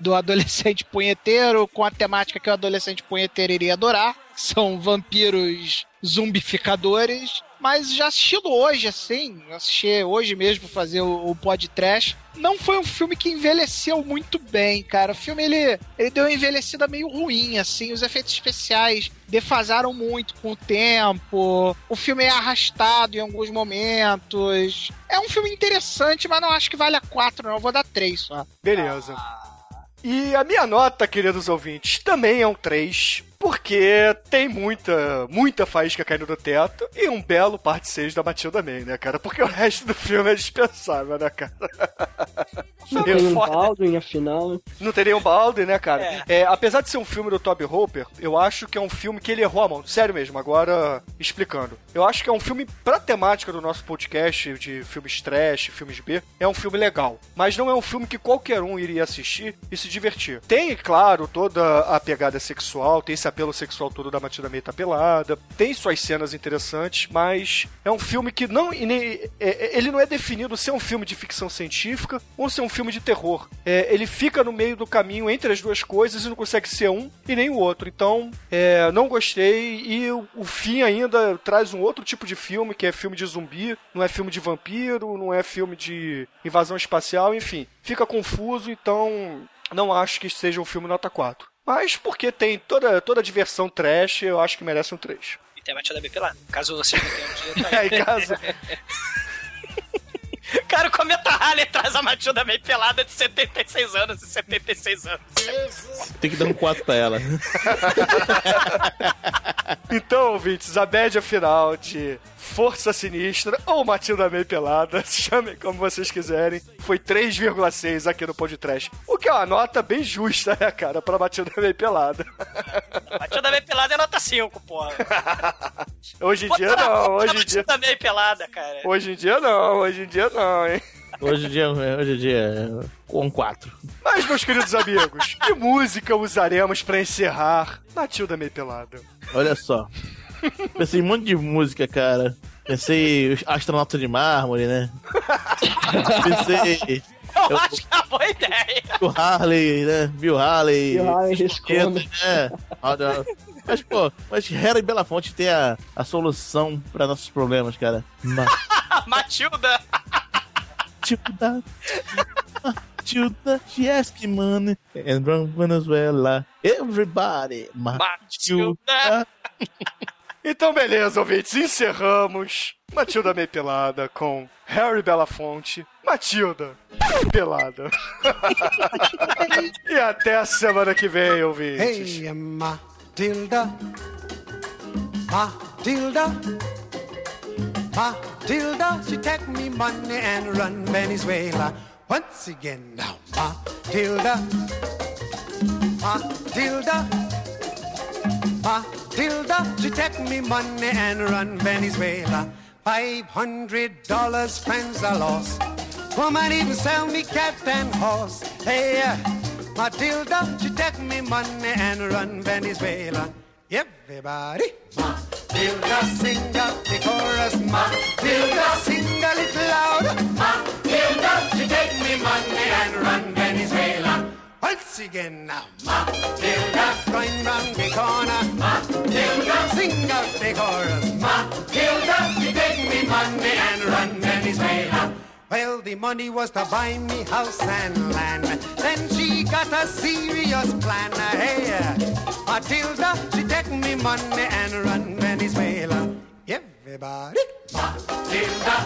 do adolescente punheteiro com a temática que o adolescente punheteiro iria adorar. São vampiros zumbificadores. Mas já assistindo hoje, assim, assisti hoje mesmo fazer o, o pod trash, não foi um filme que envelheceu muito bem, cara. O filme ele, ele deu uma envelhecida meio ruim, assim. Os efeitos especiais defasaram muito com o tempo. O filme é arrastado em alguns momentos. É um filme interessante, mas não acho que vale a 4, não. Eu vou dar 3 só. Beleza. E a minha nota, queridos ouvintes, também é um 3 porque tem muita, muita faísca caindo do teto e um belo parte 6 da Matilda May, né, cara? Porque o resto do filme é dispensável, né, cara? <laughs> Não tem um Baldwin, afinal. Não teria um Baldwin, né, cara? É. É, apesar de ser um filme do Toby Hooper, eu acho que é um filme que ele errou a mão. Sério mesmo, agora explicando. Eu acho que é um filme pra temática do nosso podcast de filmes trash, filmes B. É um filme legal. Mas não é um filme que qualquer um iria assistir e se divertir. Tem, claro, toda a pegada sexual, tem esse apelo sexual todo da Matilda May tá pelada, tem suas cenas interessantes, mas é um filme que não. Ele não é definido ser um filme de ficção científica ou ser um filme de terror. É, ele fica no meio do caminho entre as duas coisas e não consegue ser um e nem o outro. Então, é, não gostei. E o, o fim ainda traz um outro tipo de filme, que é filme de zumbi, não é filme de vampiro, não é filme de invasão espacial, enfim. Fica confuso, então não acho que seja um filme nota 4. Mas porque tem toda, toda a diversão trash, eu acho que merece um 3. E tem a Matilda pelada. Caso você não tenha um dia, <laughs> tá É, em caso. <laughs> <laughs> Cara, o Cometa Halley traz a Matilda May pelada de 76 anos e 76 anos. Tem que dar um 4 pra ela. <laughs> Então, ouvintes, a média final de Força Sinistra ou Matilda May pelada, <laughs> chamem como vocês quiserem, foi 3,6 aqui no podcast. O que é uma nota bem justa, né, cara, pra Matilda May pelada. <laughs> Matilda May pelada é nota 5, porra. <laughs> Hoje em dia não, hoje em dia... Matilda May pelada, cara. Hoje em dia não, hoje em dia não, hein. Hoje em dia, hoje em dia é com 4. Mas, meus queridos amigos, que música usaremos pra encerrar Matilda May pelada? Olha só. <laughs> Pensei em um monte de música, cara. Pensei os astronautas de mármore, né? <laughs> Pensei. Eu, acho que é uma boa ideia. O Harley, né? Bill Harley. Bill Harley responde. né? Olha, Mas, pô, mas Hera e Belafonte tem a, a solução pra nossos problemas, cara. Ma <laughs> Matilda. Matilda. Matilda, she asked money. And from Venezuela, everybody. Matilda. Então, beleza, ouvintes, encerramos Matilda meio pelada com Harry Belafonte, Matilda pelada. <laughs> e até a semana que vem, ouvintes. Hey, Matilda, Matilda, Matilda, she take me money and run Venezuela. Once again now, Matilda, Matilda, Matilda, she take me money and run Venezuela. Five hundred dollars, friends are lost. Woman even sell me cat and horse. Hey, Matilda, she take me money and run Venezuela. Everybody, Matilda, sing up the chorus. Matilda, sing a little louder. Matilda, she take me money and run Venezuela. Now, Matilda, going round the corner. Matilda, sing out the chorus. Matilda, she take me money and run Venezuela. Well, the money was to buy me house and land. Then she got a serious plan. Hey, Matilda, she take me money and run Venezuela. Everybody, Matilda,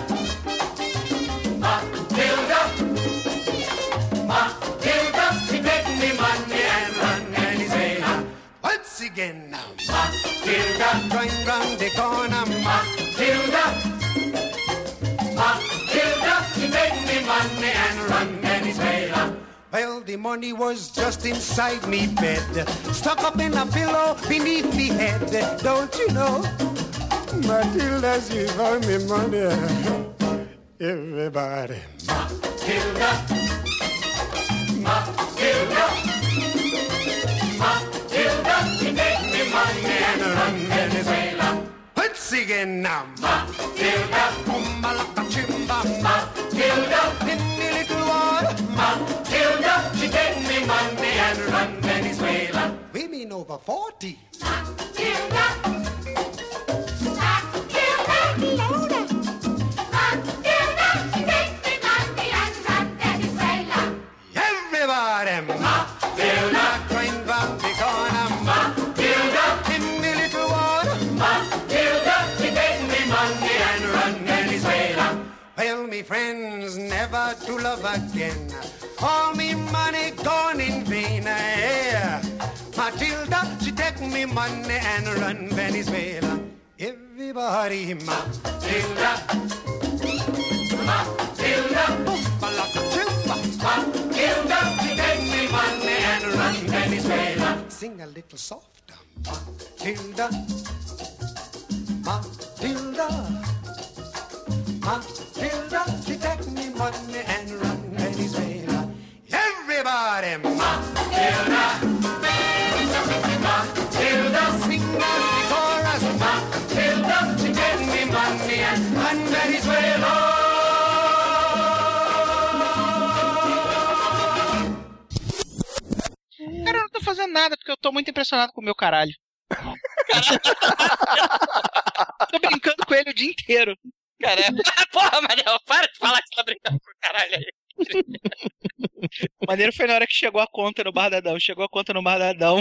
Matilda, Matilda, again now, Matilda, going round the corner. Matilda. Matilda, she make me money and run Venezuela. Well, the money was just inside me bed, stuck up in a pillow beneath me head. Don't you know? Matilda, she found me money. Everybody. Matilda. Matilda, and run Venezuela. Once again now, Matilda, Umbalaka Chimba, Matilda, in the little water, Matilda, she take me money and run Venezuela. Women over 40. Matilda, Matilda. Matilda, she take me money and run Venezuela. Everybody, love again. All me money gone in vain. Yeah. Matilda, she take me money and run Venezuela. Everybody, Matilda. Matilda. Matilda, she take me money and run Venezuela. Sing a little softer. Matilda. Matilda, Cara, eu não tô fazendo nada porque eu tô muito impressionado com o meu caralho. tô brincando com ele o dia inteiro. Cara, <laughs> porra, Manel, para de falar que você tá brincando com o caralho aí. O maneiro foi na hora que chegou a conta no Bar da Adão. Chegou a conta no Bar da Adão.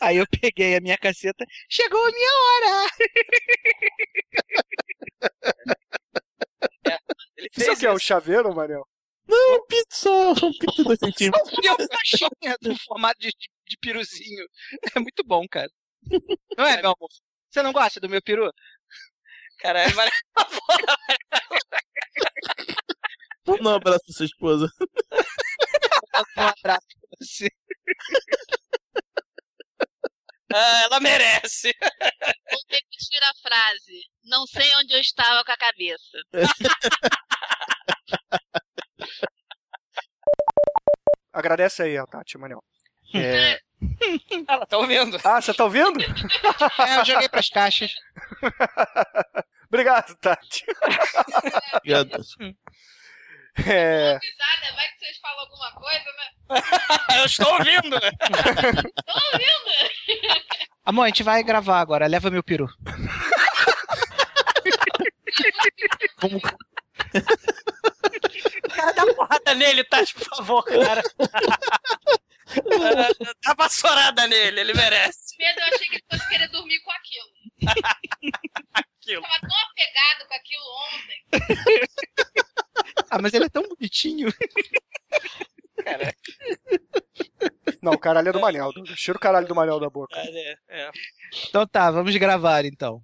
Aí eu peguei a minha caceta. Chegou a minha hora! Isso aqui é o chaveiro, Manel? Não, pizza! Pizza dois centímetros. E uma caixinha do formato de, de, de piruzinho. É muito bom, cara. Não é, meu amor? Você não gosta do meu peru? Caralho, dar um abraço pra sua esposa. Um abraço pra você. Ah, ela merece. Vou repetir a frase. Não sei onde eu estava com a cabeça. <laughs> Agradece aí Tati, Manel. <laughs> É, Ela tá ouvindo. Ah, você tá ouvindo? É, eu joguei pras caixas. <laughs> Obrigado, Tati. Obrigado. É... Risada, vai que vocês falam alguma coisa, né? <laughs> Eu estou ouvindo. Tô ouvindo. Amor, a gente vai gravar agora. Leva meu peru. Vamos... Cara, dá porrada nele, Tati, por favor, cara. <laughs> Dá vassourada nele, ele merece. Pedro, eu achei que ele fosse querer dormir com aquilo. <laughs> Aquilo. Tava tão apegado com aquilo ontem. Ah, mas ele é tão bonitinho. Não, o caralho é do Manel. Tira o caralho do Manel da boca. É, é. Então tá, vamos gravar então.